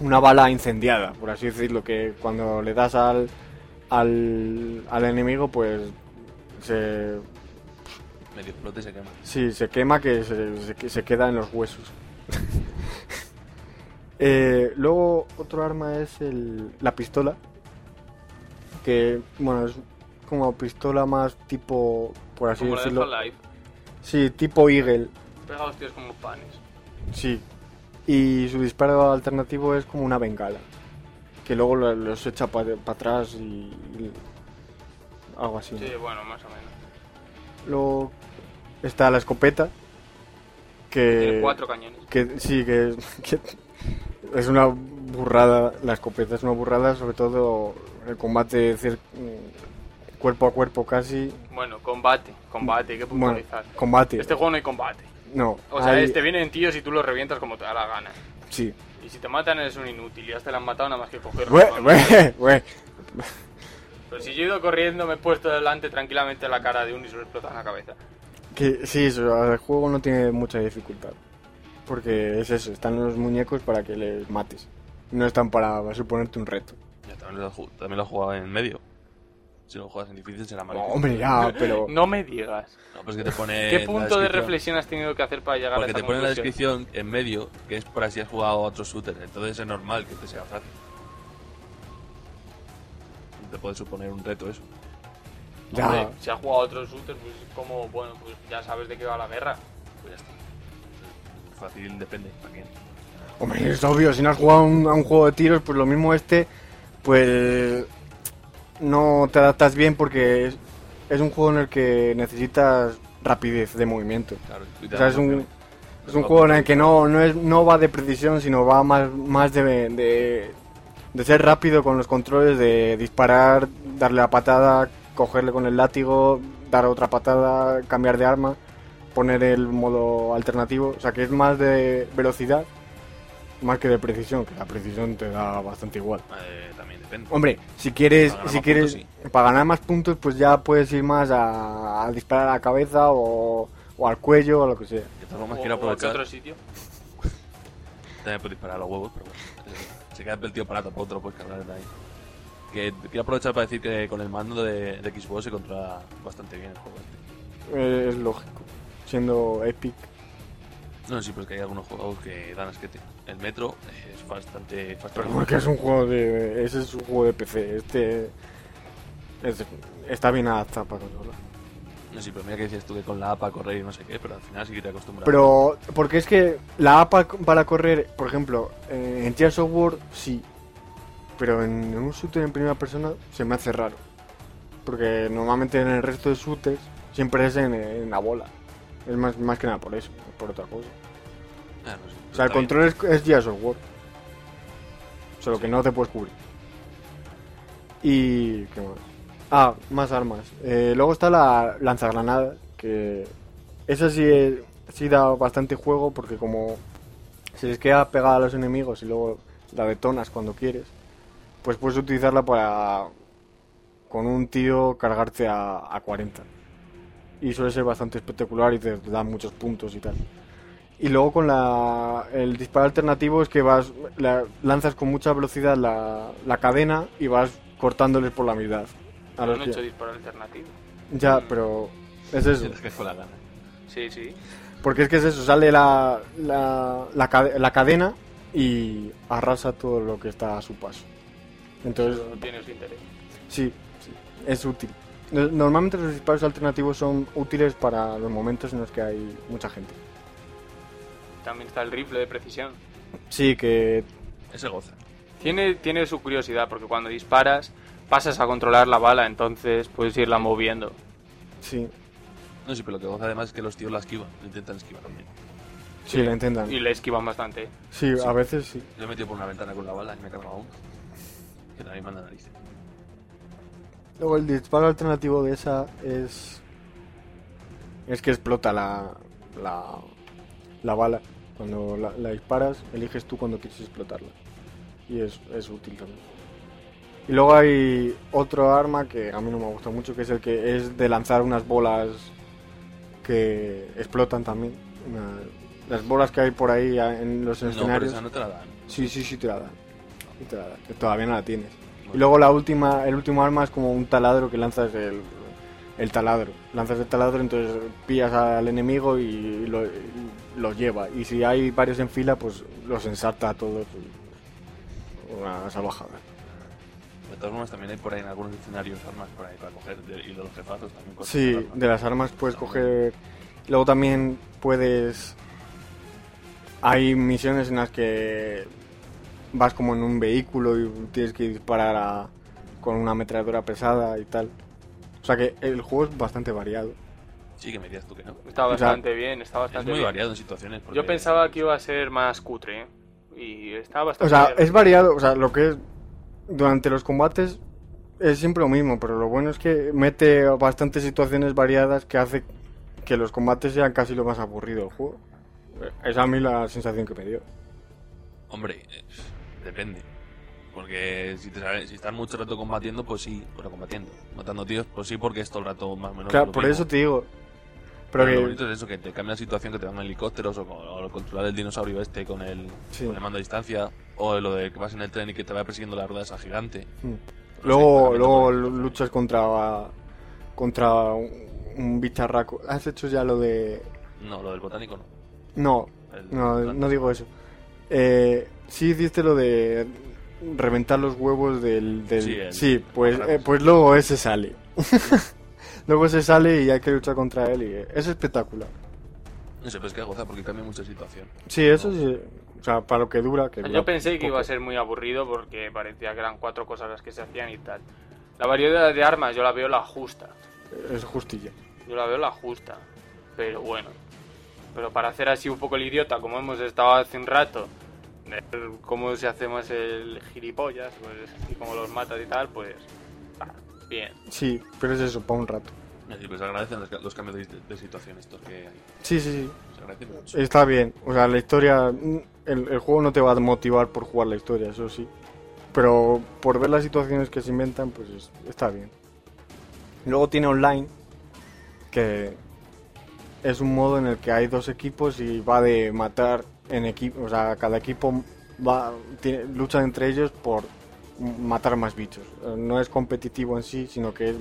una bala incendiada, por así decirlo, que cuando le das al, al, al enemigo, pues se, Medio explote y se quema. sí, se quema que se, se queda en los huesos. (laughs) Eh, luego otro arma es el, la pistola, que bueno, es como pistola más tipo, por así Como la de decirlo. Sí, tipo Eagle. Pega hostias como panes. Sí. Y su disparo alternativo es como una bengala. Que luego lo- los echa para atrás y, y algo así. ¿no? Sí, bueno, más o menos. Luego está la escopeta. Que, Tiene cuatro cañones. que sí, que, que es una burrada. La escopeta es una burrada, sobre todo el combate cuerpo a cuerpo casi. Bueno, combate, combate, hay que Bueno, puntualizar. combate. Este juego no hay combate. No, O sea, hay- este vienen tíos y tú los revientas como te da la gana. Sí. Y si te matan eres un inútil y ya te la han matado nada más que bue. Pero si yo he ido corriendo, me he puesto delante tranquilamente la cara de uno y se lo explota en la cabeza. Que sí, eso, el juego no tiene mucha dificultad. Porque es eso, están los muñecos para que les mates. No están para suponerte un reto. Ya, también lo, también lo he jugado en medio. Si lo juegas en difícil será malo. No, hombre, ya, pero... (laughs) No me digas. No, pues que te pone. ¿Qué punto de reflexión has tenido que hacer para llegar Porque a te esta pone en la descripción en medio que es por así has jugado a otro shooter. Entonces es normal que te sea fácil. No te puede suponer un reto eso. Ya. Hombre, si has jugado a otros shooters, pues como, bueno, pues ya sabes de qué va la guerra. Pues ya está. Fácil depende. ¿Para quién? Hombre, es obvio, si no has jugado a un, a un juego de tiros, pues lo mismo este, pues no te adaptas bien porque es, es un juego en el que necesitas rapidez de movimiento. Claro, O sea, es un, es un juego en el que no, no, es, no va de precisión, sino va más, más de, de, de ser rápido con los controles, de disparar, darle la patada, cogerle con el látigo, dar otra patada, cambiar de arma, poner el modo alternativo. O sea, que es más de velocidad, más que de precisión, que la precisión te da bastante igual. Eh, Hombre, si quieres, Para ganar si más quieres, puntos, para ganar más puntos, pues ya puedes ir más a, a disparar a la cabeza o, o al cuello o lo que sea. De todas formas, quiero aprovechar. otro sitio. También puedes disparar a los huevos, pero bueno. eh, Se queda el tío para tampoco te lo puedes cargar de ahí. Que quiero aprovechar para decir que con el mando de, de Xbox se controla bastante bien el juego. este. Eh, es lógico. Siendo Epic. No, sí, pero que hay algunos juegos que dan asquete. El Metro es bastante Pero fastidioso. porque es un juego de. Ese es un juego de PC. Este. es- está bien adaptado para consola. No, sí, pero mira que decías tú que con la app para correr y no sé qué, pero al final sí que te acostumbras. Pero. Porque es que la app pa- para correr, por ejemplo, eh, en Gears of War sí. Pero en un shooter en primera persona se me hace raro. Porque normalmente en el resto de shooters siempre es en, en la bola. Es más, más que nada por eso, por otra cosa. Ah, no sé, O sea, el bien. control es, es Gears of War. Solo que no te puedes cubrir. Y... ¿qué más? Ah, más armas. Eh, luego está la lanzagranada, que esa sí, sí da bastante juego porque como se les queda pegada a los enemigos y luego la detonas cuando quieres, pues puedes utilizarla para con un tío cargarte a, a 40. Y suele ser bastante espectacular y te da muchos puntos y tal. Y luego con la, el disparo alternativo es que vas la- lanzas con mucha velocidad la, la cadena y vas cortándoles por la mitad. A No los he hecho disparo alternativo. ya, pero es eso. Es que fue la gana. Sí, sí. Porque es que es eso, sale la, la, la, cade- la cadena y arrasa todo lo que está a su paso. Entonces, No tiene su interés. sí, sí, es útil. No- Normalmente los disparos alternativos son útiles para los momentos en los que hay mucha gente. También está el rifle de precisión. Sí, que Ese goza. Tiene, tiene su curiosidad, porque cuando disparas pasas a controlar la bala, entonces puedes irla moviendo. sí, No, sí, pero lo que goza además es que los tíos la esquivan. lo Intentan esquivar también. sí, la intentan. Y le esquivan bastante. Sí, a veces sí. Yo me he metido por una ventana con la bala y me he cargado uno. Que también manda narices. Luego el disparo alternativo de esa es... Es que explota la, la, la bala. Cuando la, la disparas, eliges tú cuando quieres explotarla. Y es, es útil también. Y luego hay otro arma que a mí no me gusta mucho, que es el que es de lanzar unas bolas que explotan también. Una- las bolas que hay por ahí en los No, pero escenarios. esa no te la dan. Sí, sí, sí te la dan. Sí te la dan, que todavía no la tienes. Y luego la última, el último arma es como un taladro que lanzas el, el taladro. Lanzas el taladro, entonces pillas al enemigo y lo, y lo lleva. Y si hay varios en fila, pues los ensarta a todos. Una salvajada. De todas formas, también hay por ahí en algunos escenarios armas por ahí para coger. y de los jefazos también. Sí, armas. de las armas puedes coger. Luego también puedes. Hay misiones en las que vas como en un vehículo y tienes que disparar a- con una ametralladora pesada y tal. O sea que el juego es bastante variado. Sí, que me dirías tú que no. Está O sea, bastante bien, está Es bastante muy bien. variado en situaciones. porque- Yo pensaba que iba a ser más cutre, ¿eh? Y está O bastante sea, bien. es variado. O sea, lo que es. Durante los combates es siempre lo mismo, pero lo bueno es que mete bastantes situaciones variadas que hace que los combates sean casi lo más aburrido del juego. Esa es a mí la sensación que me dio. Hombre, eh, depende. Porque si, te sale- si estás mucho rato combatiendo, pues sí, bueno, combatiendo. Matando tíos, pues sí, porque es todo el rato más o menos. Claro, por mismo. eso te digo. Pero lo bonito es eso, que te cambia la situación, que te dan helicópteros o, con- o controlar el dinosaurio este con el, Sí. con el mando a distancia. O lo de que vas en el tren y que te va persiguiendo la rueda esa gigante. Mm. Pero luego, sí, luego luchas contra contra un, bicharraco. ¿Has hecho ya lo de...? No, lo del botánico no. No, El- no, no digo eso. Eh, sí hiciste lo de reventar los huevos del... del- Sí, el- sí, pues, eh, pues luego ese sale. (laughs) luego ese sale y hay que luchar contra él y es espectacular. No sé, pero es que goza porque cambia mucha situación. Sí, eso sí. O sea, para lo que dura... Que dura Yo pensé que iba a ser muy aburrido porque parecía que eran cuatro cosas las que se hacían y tal. La variedad de armas yo la veo la justa. Es justilla. Yo la veo la justa. Pero bueno. Pero para hacer así un poco el idiota, como hemos estado hace un rato, ver cómo se hace más el gilipollas, pues, y cómo los matas y tal, pues. Bien. Sí, pero es eso, para un rato. Y pues se agradecen los, los cambios de, de situación estos que hay. Sí, sí, sí. Se agradecen mucho. Está bien. O sea, la historia. mm, El, el juego no te va a motivar por jugar la historia, eso sí. Pero por ver las situaciones que se inventan, pues es- está bien. Luego tiene online, que es un modo en el que hay dos equipos y va de matar en equipo. O sea, cada equipo va tiene, luchan entre ellos por matar más bichos. Eh, No es competitivo en sí, sino que es,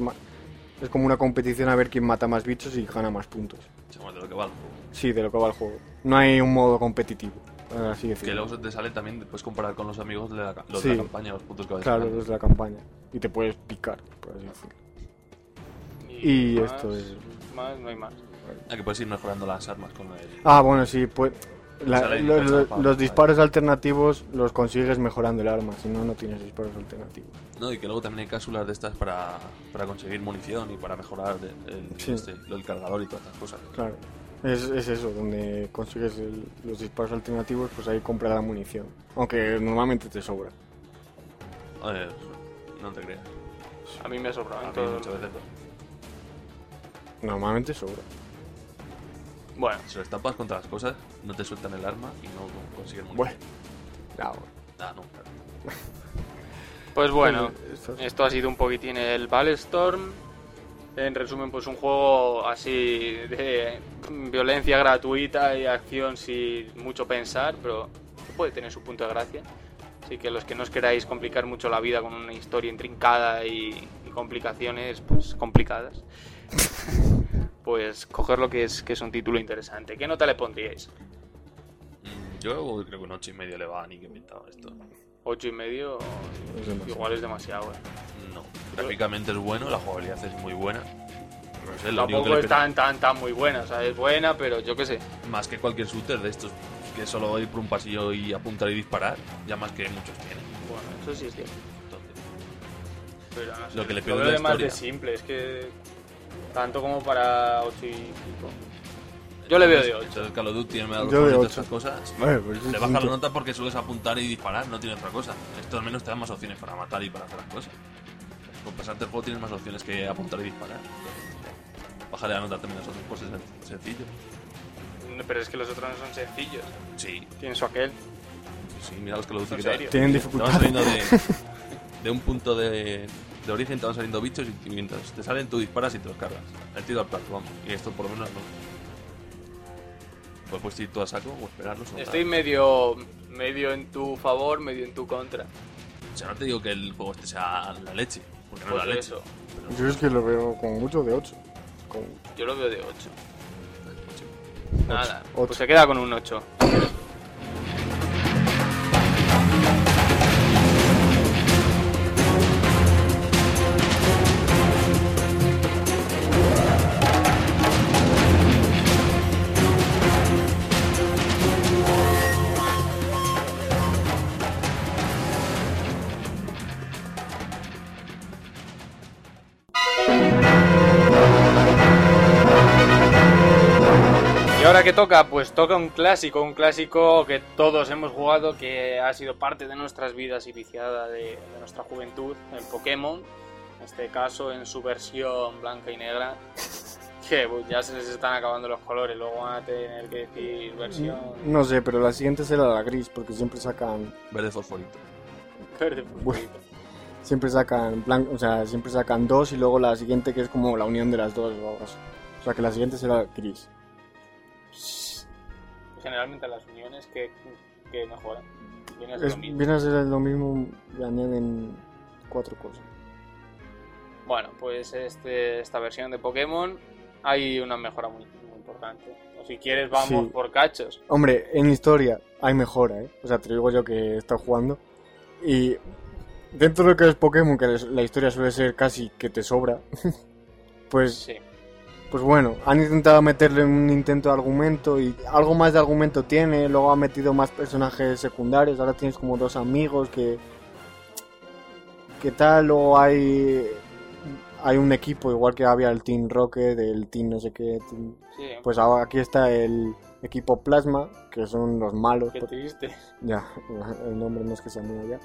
es como una competición a ver quién mata más bichos y gana más puntos. Según de lo que va el juego. Sí, de lo que va el juego. No hay un modo competitivo, así Que luego se te sale también, puedes comparar con los amigos de la, los Sí. de la campaña, los puntos que vas Claro, sacando. desde la campaña. Y te puedes picar, por así decirlo. Y esto es- Más, no hay más. Ah, que puedes ir mejorando las armas con el... Ah, bueno, sí, pues... la- lo- lo- los disparos alternativos los consigues mejorando el arma, si no, no tienes disparos alternativos. No, y que luego también hay cápsulas de estas para, para conseguir munición y para mejorar el, el- Sí. este, cargador y todas estas cosas. Claro. Es, es eso, donde consigues el- los disparos alternativos, pues ahí compras la munición. Aunque normalmente te sobra. Eh, no te creas. A mí me ha sobrado A en mí todo. muchas veces. no. Normalmente sobra. Bueno, Si lo estampas contra las cosas, no te sueltan el arma y no consiguen munición. Bueno. Ah, no, claro. (laughs) pues bueno, Esto- esto ha sido un poquitín el Ballstorm. En resumen, pues un juego así de violencia gratuita y acción sin mucho pensar, pero puede tener su punto de gracia. Así que los que no os queráis complicar mucho la vida con una historia intrincada y, y complicaciones pues complicadas, (laughs) pues coger lo que es, que es un título interesante. ¿Qué nota le pondríais? Mm, Yo creo que un 8 y medio le va a ni que pintaba esto. ¿Ocho y medio? Es. Igual es demasiado, ¿eh? No. Gráficamente es bueno, la jugabilidad es muy buena. No sé, lo único que Tampoco es tan, tan, tan muy buena, o sea, es buena, pero yo qué sé. Más que cualquier shooter de estos que solo ir por un pasillo y apuntar y disparar, ya más que muchos tienen. Bueno, eso sí es cierto. Entonces, Pero no sé, Lo que le pido es más de simple, es que tanto como para 8 y pico. Yo le veo de 8. El Call of Duty me ha dado Yo de todas ocho. estas cosas. Vale, pues Le un baja la nota porque sueles apuntar y disparar, no tiene otra cosa. Esto al menos te da más opciones para matar y para hacer las cosas. Con pasarte el juego tienes más opciones que apuntar y disparar. Bájale la nota también a esos pues es sen- sencillo. Pero es que los otros no son sencillos. Sí, Tienen su aquel. sí, mira los lo ¿En dicen que Tienen dificultad. saliendo de, (laughs) de un punto de, de origen, te van saliendo bichos y mientras te salen tú disparas y te los cargas. El tiro al plato, vamos. Y esto por lo menos no. Pues puedes ir tú a saco o esperarlos. o Estoy tal. medio, medio en tu favor, medio en tu contra. O sea, no te digo que el juego este sea la leche, porque no Pues es la leche. eso, Yo es que lo veo con mucho de 8. Con... yo lo veo de 8. Nada, Ocho. pues se queda con un 8. Toca, pues toca un clásico, un clásico que todos hemos jugado, que ha sido parte de nuestras vidas y viciada de, de nuestra juventud, el Pokémon, en este caso en su versión blanca y negra, (laughs) que pues, ya se les están acabando los colores, luego van a tener que decir versión No sé, pero la siguiente será la gris, porque siempre sacan. Verde fosforito. verde. Bueno. Siempre sacan blanco, o sea, siempre sacan dos y luego la siguiente que es como la unión de las dos o algo así. O sea que la siguiente será gris. Generalmente las uniones que, que mejoran. Viene a ser Es, lo mismo. viene a ser lo mismo y añaden cuatro cosas. Bueno, pues este, esta versión de Pokémon hay una mejora muy, muy importante. O si quieres, vamos Sí. por cachos. Hombre, en historia hay mejora, ¿eh? O sea, te digo yo que he estado jugando. Y dentro de lo que es Pokémon, que la historia suele ser casi que te sobra, (laughs) pues, Sí. Pues bueno, han intentado meterle un intento de argumento y algo más de argumento tiene. Luego ha metido más personajes secundarios. Ahora tienes como dos amigos que. que tal? Luego hay. Hay un equipo, igual que había el Team Rocket, el Team no sé qué. Team- Sí, Pues ahora aquí está el equipo Plasma, que son los malos. qué triste. ya, (laughs) el nombre no es que sea mío ya.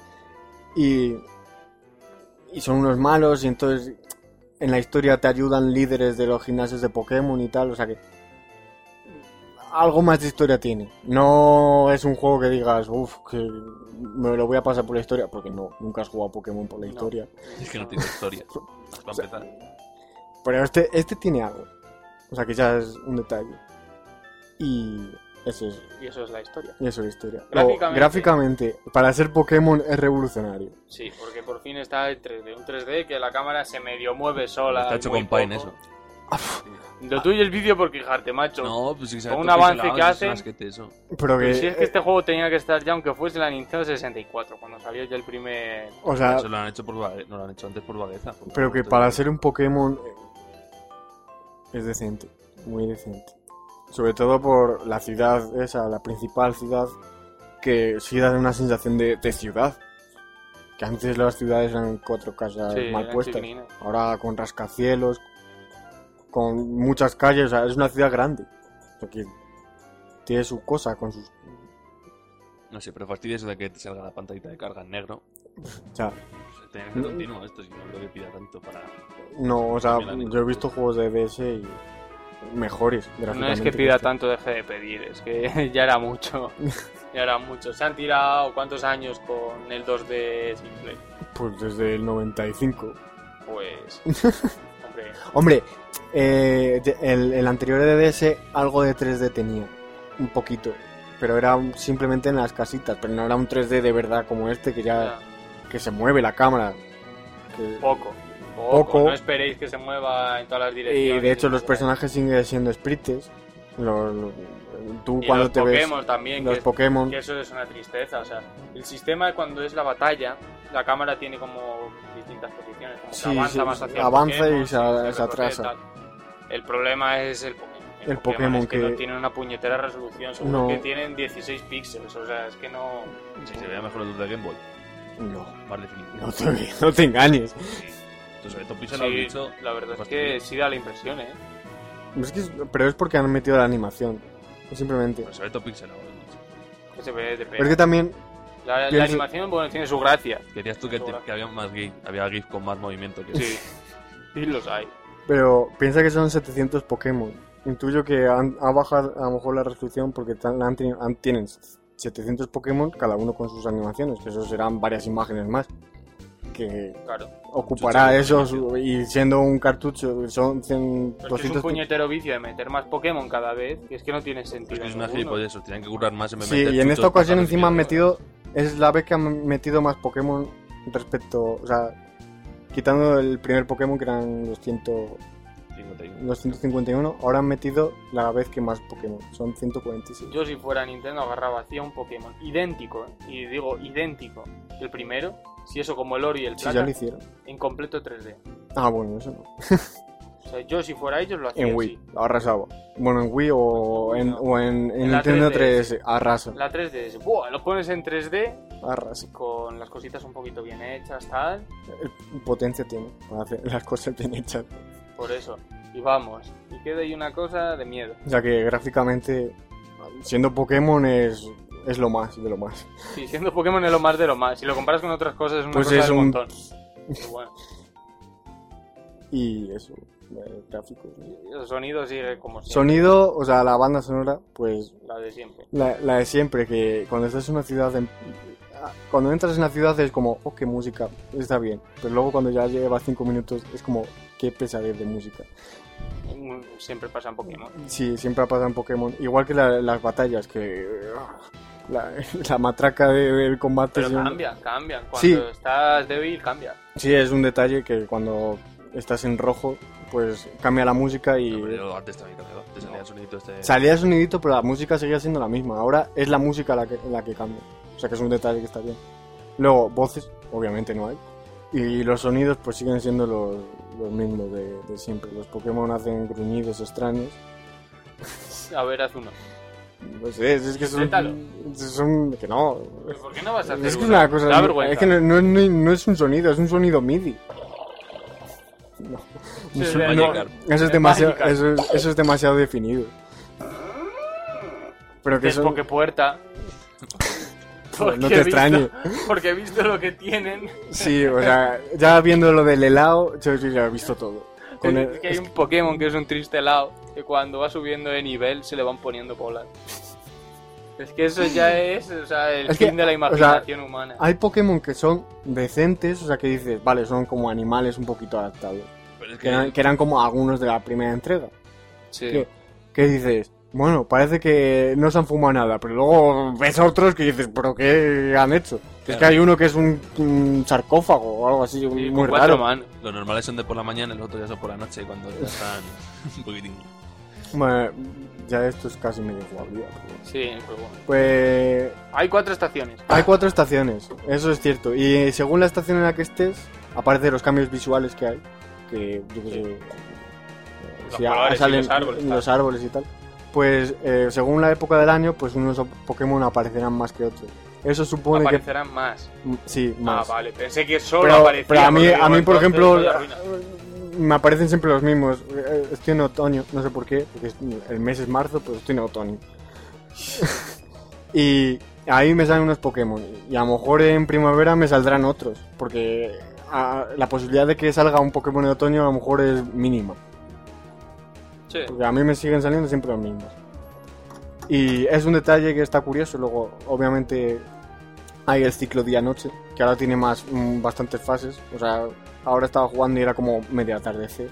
Y, y son unos malos y entonces en la historia te ayudan líderes de los gimnasios de Pokémon y tal, o sea que algo más de historia tiene. No es un juego que digas, uff, que me lo voy a pasar por la historia, porque no, nunca has jugado a Pokémon por la No. historia. Es que no tiene historia. (laughs) Para sea. Pero este, este tiene algo, o sea que ya es un detalle. Y eso es, Y eso es la historia. y eso es la historia. Luego, Gráficamente. gráficamente, para ser Pokémon es revolucionario. Sí, porque por fin está el 3D. Un 3D que la cámara se medio mueve sola. Está hecho con Paint eso. Lo tuyo es vídeo por quejarte, macho. No, pues que ve Con un avance que hacen. eso. Pero que, si es que este juego tenía que estar ya, aunque fuese la Nintendo 64, cuando salió ya el primer. o sea, Eso lo han hecho por no lo han hecho antes por vagueza. por- pero que para ser un Pokémon eh, es decente, muy decente. Sobre todo por la ciudad esa, la principal ciudad, que sí da una sensación de, de ciudad. Que antes las ciudades eran cuatro casas Sí, mal puestas. Ahora con rascacielos, con muchas calles, o sea, es una ciudad grande. Porque tiene su cosa con sus... No sé, pero fastidia eso de que te salga la pantallita de carga en negro. O sea, Tenía que ser continuo esto, si no creo que pida tanto para... No, o sea, yo he visto juegos de DS y mejores No es que pida este. tanto, deje de pedir, es que (laughs) ya era mucho. Ya era mucho. Se han tirado cuántos años con el 2D simple. Pues desde el 95. Pues. (laughs) Hombre, Hombre, eh, el, el anterior de DS algo de 3D tenía, un poquito, pero era un- simplemente en las casitas, pero no era un 3D de verdad como este que ya ya, que se mueve la cámara. que- poco. Poco. Poco. No esperéis que se mueva en todas las y direcciones. de hecho los personajes siguen siendo sprites. Lo- lo- tú y cuando los te Pokémon ves también. los que, Pokémon, que eso es una tristeza. O sea, el sistema cuando es la batalla, la cámara tiene como distintas posiciones. Como que Sí, avanza sí, más hacia el avanza Pokémon, y se- atrasa. El problema es el Pokémon. El Pokémon es que, que- no tiene una puñetera resolución, seguro No. que tienen 16 píxeles, o sea, es que no... Si se veía mejor el de Game Boy, no, definitivo. no te, (laughs) no te engañes. Pixel lo has Sí, dicho. la verdad es que sí da la impresión, ¿eh? Es que es- pero es porque han metido la animación, simplemente. Pues Pixel lo has dicho. Que se ve de Pero es que también La, animación, bueno, tiene su gracia. Querías tú que, te- que había más GIF, había GIF con más movimiento que Sí, (laughs) sí los hay. Pero piensa que son 700 Pokémon. Intuyo que han, ha bajado a lo mejor la resolución porque tan- han han- tienen 700 Pokémon, cada uno con sus animaciones, que eso serán varias imágenes más. Que Claro. ocupará Chucho, eso chucho. su- y siendo un cartucho son 100, Pero es que es un 200 puñetero vicio de meter más Pokémon cada vez, que es que no tiene Es sentido. que es una eso, tenían que currar más en Sí, meter y en esta ocasión y encima han metido, es la vez que han metido más Pokémon respecto, o sea, quitando el primer Pokémon que eran los 100, 51. los 151, ahora han metido la vez que más Pokémon, son 146. Yo si fuera Nintendo agarraba hacía un Pokémon idéntico, ¿eh? y digo idéntico, el primero, si eso como el oro y el Sí, plata, ya lo hicieron. en completo 3D. Ah, bueno, eso no. O sea, yo si fuera ellos lo hacía En Wii, así. arrasaba. Bueno, en Wii o en, No. o en, en En la Nintendo 3DS. 3DS, arrasa, La 3D es, ¡buah! Lo pones en 3D arrasa. con las cositas un poquito bien hechas, tal, El- Potencia tiene las cosas bien hechas. por eso. Y vamos, y queda ahí una cosa de miedo. Sea que gráficamente, siendo Pokémon es, es lo más de lo más. Sí, siendo Pokémon es lo más de lo más. Si lo comparas con otras cosas es una Pues cosa es del un- montón. (laughs) Bueno, Y eso, gráficos. ¿no? el sonido sigue como siempre, Sonido, o sea, la banda sonora, pues la de siempre. la, la de siempre, que cuando estás en una ciudad, en- cuando entras en la ciudad es como, oh, qué música, está bien. Pero luego cuando ya lleva cinco minutos es como, qué pesadez de música. Siempre pasa en Pokémon. Sí, siempre ha pasado en Pokémon. Igual que la- las batallas, que ah, la, (laughs) la matraca de- del combate. Pero siempre- cambia, cambian. Cuando Sí. estás débil, cambia. Sí, es un detalle que cuando estás en rojo, pues cambia la música y... No, pero antes también cambiaba. Te salía el sonidito este. Salía el sonidito, pero la música seguía siendo la misma. Ahora es la música la que, la que cambia. O sea que es un detalle que está bien. Luego, voces, obviamente no hay. Y los sonidos, pues siguen siendo los, los mismos de, de siempre. Los Pokémon hacen gruñidos extraños. A ver, haz uno. No sé, es, es que son, Inténtalo. son. que no. ¿Por qué no vas a hacer Es que es una cosa. Da vergüenza. Es que no, no- no- no es un sonido, es un sonido MIDI. No. Sí, Eso- no, Magikarp. eso, es De demasiado, eso, es, eso es demasiado definido. Pero que Es son, Pokepuerta. (laughs) No te extrañe. Porque he visto lo que tienen. Sí, o sea, ya viendo lo del helado, yo, yo ya he visto todo. Con es el- que hay un Pokémon que es un triste helado que cuando va subiendo de nivel se le van poniendo bolas. Es que eso ya es o sea, el Es que, fin de la o sea, imaginación humana. Hay Pokémon que son decentes, o sea, que dices, vale, son como animales un poquito adaptados. Pero es Que que. eran, que eran como algunos de la primera entrega. Sí. que- ¿Qué dices? Bueno, parece que no se han fumado nada, pero luego ves otros que dices, ¿pero qué han hecho? Es que hay uno que es un, un sarcófago o algo así, Sí, muy raro. manos. Los normales son de por la mañana y los otros ya son por la noche cuando ya están un poquitín. Bueno, ya esto es casi medio jugabilidad. pero- Sí, pues bueno. Pues Hay cuatro estaciones. hay cuatro estaciones, eso es cierto. Y según la estación en la que estés, aparte los cambios visuales que hay, que yo qué sé, eh, Los si colores y salen los árboles, los árboles y tal. Pues eh, según la época del año, pues unos Pokémon aparecerán más que otros. Eso supone que Aparecerán más. Mm, Sí, más. Ah, vale. Pensé que solo pero, aparecía. pero a mí, a mí por ejemplo. Me aparecen siempre los mismos. Eh, Estoy en otoño, no sé por qué, porque el mes es marzo, pero estoy en otoño. y ahí me salen unos Pokémon. Y a lo mejor en primavera me saldrán otros, porque a- la posibilidad de que salga un Pokémon de otoño a lo mejor es mínima. Sí. Porque a mí me siguen saliendo siempre los mismos. Y es un detalle que está curioso. Luego, obviamente, hay el ciclo día-noche, que ahora tiene más mm, bastantes fases. O sea, ahora estaba jugando y era como media atardecer.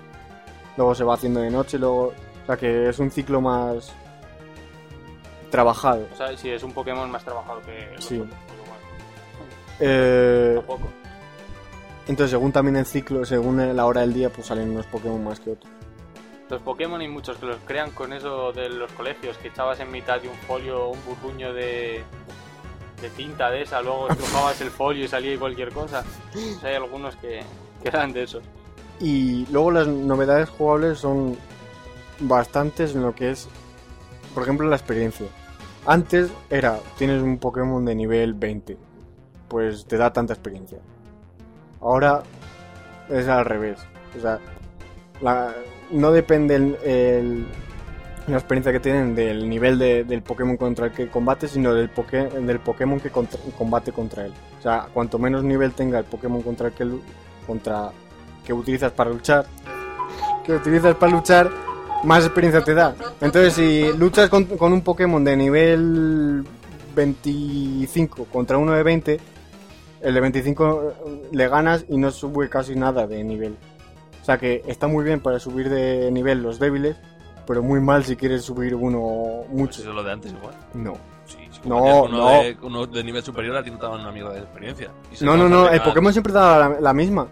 Luego se va haciendo de noche, luego... O sea, que es un ciclo más trabajado. O sea, sí, es un Pokémon más trabajado que los Sí. Pokémon. Eh, Tampoco. entonces, según también el ciclo, según la hora del día, pues salen unos Pokémon más que otros. Los Pokémon hay muchos que los crean con eso de los colegios, que echabas en mitad de un folio un burbuño de, de tinta de esa, luego estrujabas el folio y salía cualquier cosa. O sea, hay algunos que, (laughs) que eran de esos. Y luego las novedades jugables son bastantes en lo que es, por ejemplo, la experiencia. Antes era, tienes un Pokémon de nivel 20, pues te da tanta experiencia. Ahora es al revés. O sea, no depende la experiencia que tienen del nivel de- del Pokémon contra el que combate, sino del, del Pokémon que combate contra él. O sea, cuanto menos nivel tenga el Pokémon contra el que, contra, que utilizas para luchar, que utilizas para luchar, más experiencia te da. Entonces, si luchas con, con un Pokémon de nivel 25 contra uno de 20, el de 25 le ganas y no sube casi nada de nivel. O sea que está muy bien para subir de nivel los débiles, pero muy mal si quieres subir uno mucho. eso es lo de antes igual. No. Sí, si No, uno, no. De, uno de nivel superior a ti no te daban una mierda de experiencia. No, te no, no, el. Pokémon siempre da la, la misma.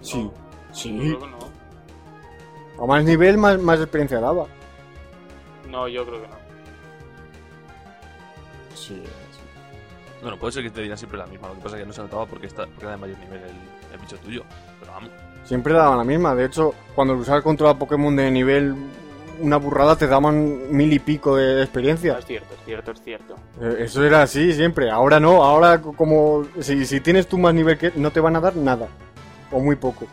No. Sí, Yo sí. creo que no. A más nivel, más, más experiencia daba. No, yo creo que no. Sí. Bueno, puede ser que te dieran siempre la misma. Lo que pasa es que no se notaba porque, está, porque era de mayor nivel el, el bicho tuyo. Pero vamos. Siempre daban la misma. De hecho, cuando usabas contra Pokémon de nivel una burrada, te daban mil y pico de experiencia. Es cierto, es cierto, es cierto. Eh, Eso era así siempre. Ahora no. Ahora, co- como si, si tienes tú más nivel que no te van a dar nada. O muy poco.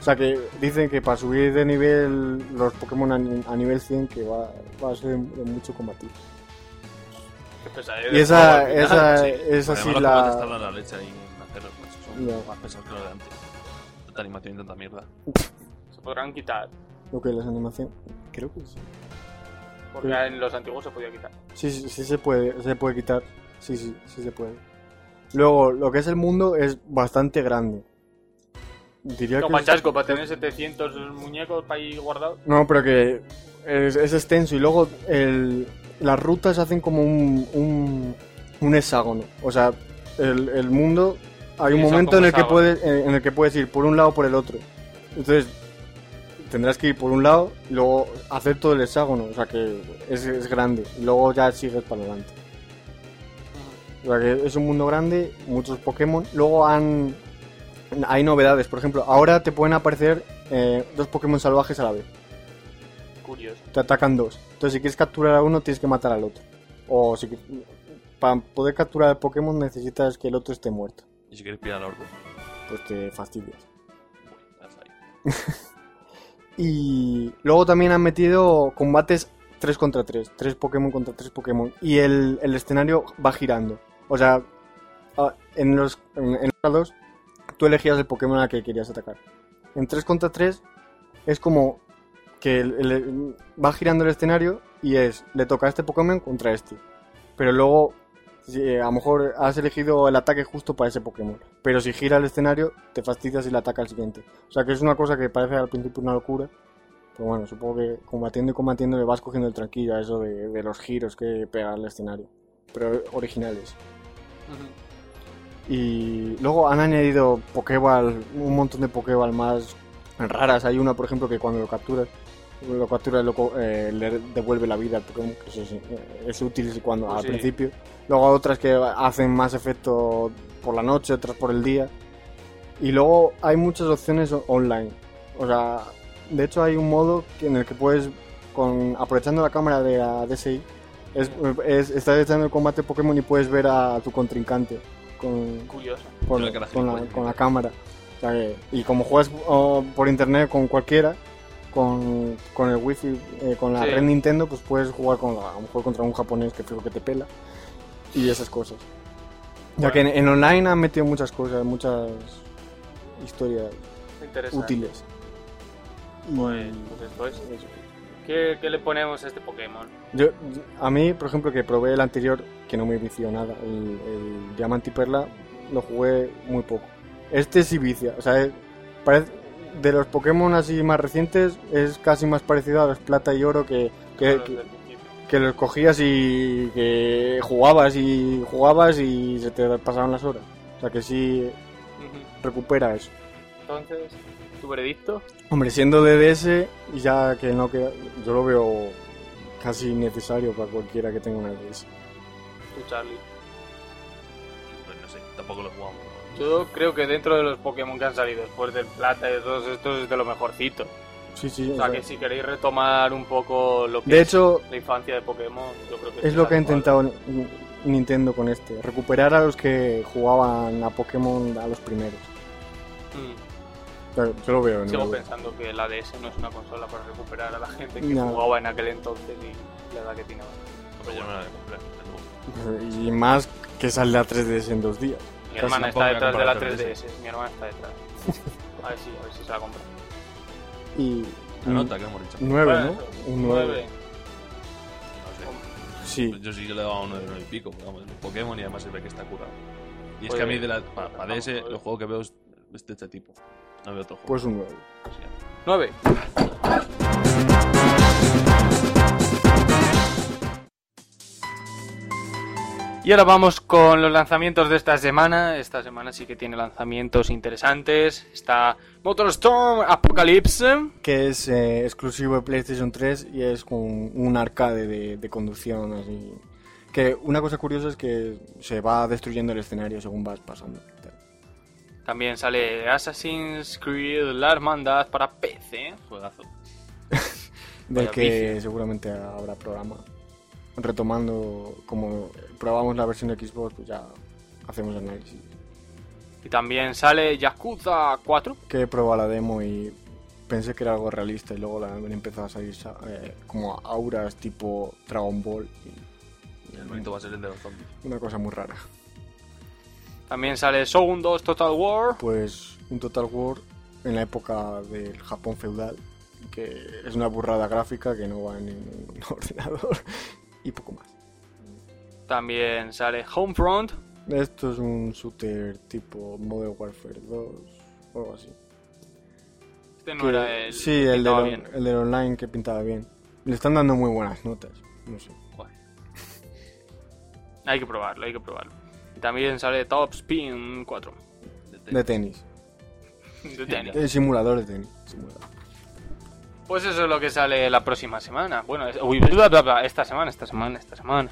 O sea que dicen que para subir de nivel los Pokémon a, ni- a nivel 100 que va, va a ser de mucho combatir. Y esa, final. esa, Sí. es así Además, los combates la... la leche ahí en hacerlos. macho. Son Ya. más pesados que los de antes. Tanta animación y tanta mierda. Se podrán quitar. Lo que es la animación. Creo que sí. Porque Sí. en los antiguos se podía quitar. Sí, sí, sí se puede, se puede quitar. Sí, sí, sí se puede. Luego, lo que es el mundo es bastante grande. Diría No, que... Panchasco, para tener 700 muñecos para ahí guardados. No, pero que es, es extenso y luego el, las rutas hacen como un, un, un hexágono. O sea, el, el mundo hay un Sí, momento en el que puedes en el que puedes ir por un lado o por el otro. Entonces tendrás que ir por un lado y luego hacer todo el hexágono. O sea que es, es grande. Y luego ya sigues para adelante. O sea que es un mundo grande, muchos Pokémon. Luego han hay novedades. Por ejemplo, ahora te pueden aparecer eh, dos Pokémon salvajes a la vez Curioso. te atacan dos. Entonces, si quieres capturar a uno, tienes que matar al otro. O si para poder capturar al Pokémon necesitas que el otro esté muerto. Y si quieres pillar al orco, Pues te fastidias. (laughs) Y luego también han metido combates 3 contra 3. 3 Pokémon contra 3 Pokémon. Y el, el escenario va girando. O sea, ah, en los, en, en los lados, tú elegías el Pokémon al que querías atacar. En 3 contra 3 es como que va girando el escenario y es, le toca a este Pokémon contra este. Pero luego, si, eh, a lo mejor has elegido el ataque justo para ese Pokémon. Pero si gira el escenario, te fastidias y le ataca al siguiente. O sea que es una cosa que parece al principio una locura. Pero bueno, supongo que combatiendo y combatiendo le vas cogiendo el tranquillo a eso de, de los giros que pega el escenario. Pero originales. Y luego han añadido Pokéball, un montón de Pokéball más raras. Hay una, por ejemplo, que cuando lo capturas, lo capturas lo eh, le devuelve la vida al Pokémon, que eso es, eh, es útil cuando, Pues al sí. principio. Luego hay otras que hacen más efecto por la noche, otras por el día. Y luego hay muchas opciones online. O sea, de hecho hay un modo en el que puedes, con aprovechando la cámara de la DSI, es, es- estás echando el combate Pokémon y puedes ver a tu contrincante con, Curioso. con la, con la cámara. O sea que- y como juegas oh, por internet con cualquiera, con, con el wifi, eh, con la Sí. red Nintendo, pues puedes jugar con, a lo mejor contra un japonés que fijo que te pela y esas cosas. Ya Bueno. que en, en online han metido muchas cosas, muchas historias útiles. Pues, pues esto es. ¿Qué, qué le ponemos a este Pokémon? Yo, a mí, por ejemplo, que probé el anterior, que no me vició nada, el, el Diamante y Perla, lo jugué muy poco. Este sí vicia, o sea, es- parece, de los Pokémon así más recientes, es casi más parecido a los Plata y Oro que, que, Los que, que los cogías y que jugabas y jugabas y se te pasaban las horas. O sea, que sí Ujú. recupera eso. Entonces, ¿tu veredicto? Hombre, siendo DDS, ya que no queda, yo lo veo casi necesario para cualquiera que tenga una DS. Tú, Charlie. Pues no sé, tampoco lo jugamos. Yo creo que dentro de los Pokémon que han salido después del Plata y de todos estos es de lo mejorcito. Sí, sí. O o sea, que si queréis retomar un poco lo que de es hecho, la infancia de Pokémon, yo creo que es lo que ha intentado Nintendo con este. Recuperar a los que jugaban a Pokémon a los primeros. Mm. Pero yo lo veo, Sigo ¿no? pensando que la DS no es una consola para recuperar a la gente que No. jugaba en aquel entonces y la edad que tiene ahora. Pues yo no me la voy a comprar, desde luego. Y más que sale la 3DS en dos días. Mi Casi hermana está detrás de la comprar la 3DS. Mi hermana está detrás. (laughs) A ver si, a ver si se la compra. Y. La nota que hemos dicho. 9, Bueno, ¿no? eso, Un 9. nueve. No sé. Sí. Yo sí que le he dado a uno de nueve y pico, porque, vamos, Pokémon y además se ve que está curado. Y es Pues, que a mí de la, para, vamos, DS, pues. los juegos que veo es es de este tipo. No veo otro juego. Pues un 9. Sí. Nueve. Y ahora vamos con los lanzamientos de esta semana. Esta semana sí que tiene lanzamientos interesantes. Está Motorstorm Apocalypse. Que es eh, exclusivo de PlayStation 3 y es con un arcade de, de conducción así. Que una cosa curiosa es que se va destruyendo el escenario según vas pasando. También sale Assassin's Creed La Hermandad para PC. Juegazo. (laughs) Del que vicio. seguramente habrá programa. Retomando, como probamos la versión de Xbox, pues ya hacemos análisis. Y también sale Yakuza 4. Que he probado la demo y pensé que era algo realista y luego la, me empezó a salir sa- eh, como auras tipo Dragon Ball. y Y el bonito va a ser el de los zombies. una cosa muy rara. También sale Shogun 2 Total War. Pues un Total War en la época del Japón feudal, que es una burrada gráfica que no va en ningún (laughs) ordenador y poco más. También sale Homefront. Esto es un shooter tipo Modern Warfare 2 o algo así. Este no Que- era el. sí, el del, bien. el del online que pintaba bien. Le están dando muy buenas notas. No sé. Joder. Hay que probarlo, hay que probarlo. Y también sale Top Spin 4. De tenis. (laughs) De tenis. El simulador de tenis. simulador. Pues eso es lo que sale la próxima semana. Bueno, es- uy, bla, bla, bla, esta semana, esta semana, esta semana.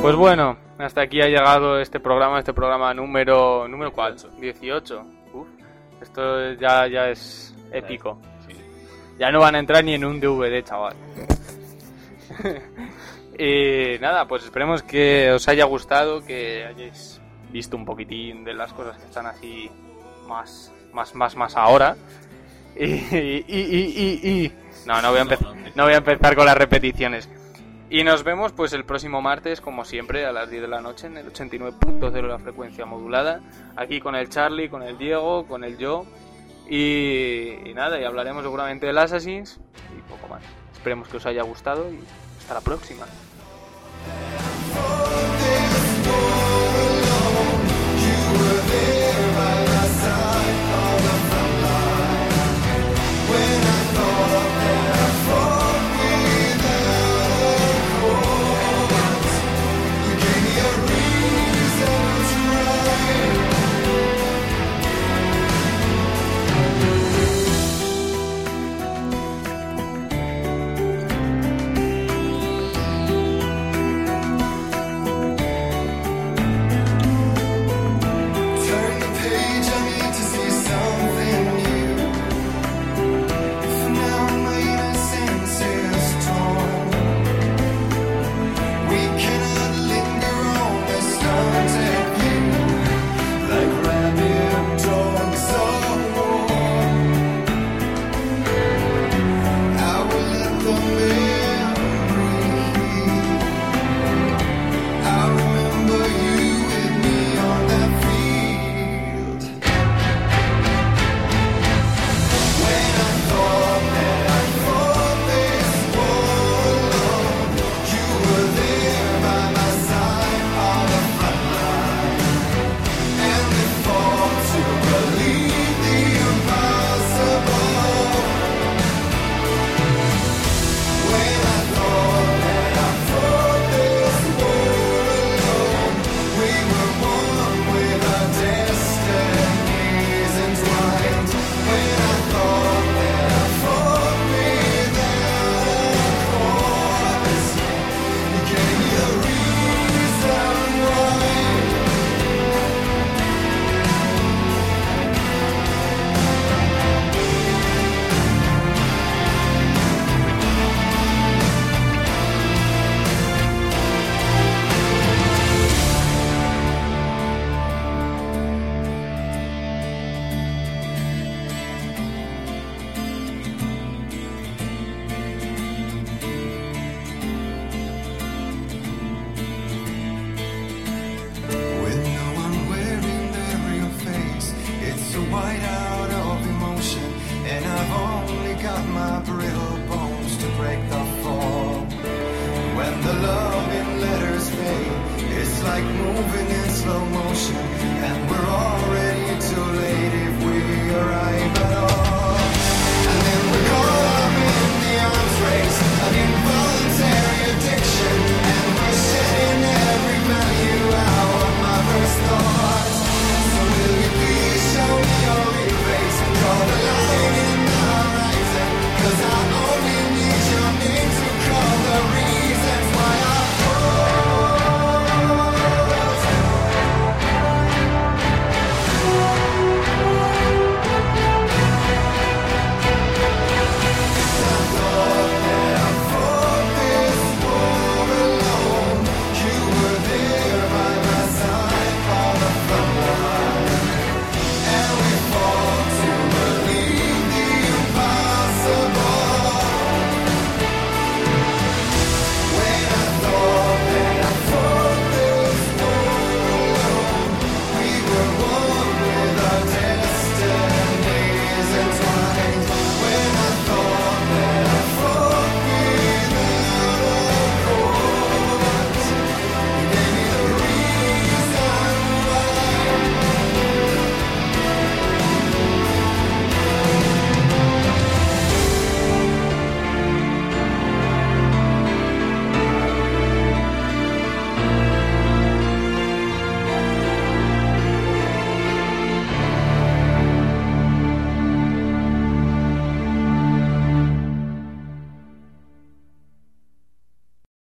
Pues bueno, hasta aquí ha llegado este programa, este programa número... ¿Número cuál? 18. Uf, esto ya, ya es épico. Sí. Ya no van a entrar ni en un DVD, chaval. (laughs) y nada, pues esperemos que os haya gustado, que hayáis visto un poquitín de las cosas que están así más, más, más, más ahora. Y, y, y, y, No, no voy, a empezar, no voy a empezar con las repeticiones. Y nos vemos pues el próximo martes, como siempre, a las 10 de la noche en el 89.0 de la frecuencia modulada. Aquí con el Charlie, con el Diego, con el yo. Y, nada, y hablaremos seguramente del Assassins y poco más. Esperemos que os haya gustado y hasta la próxima.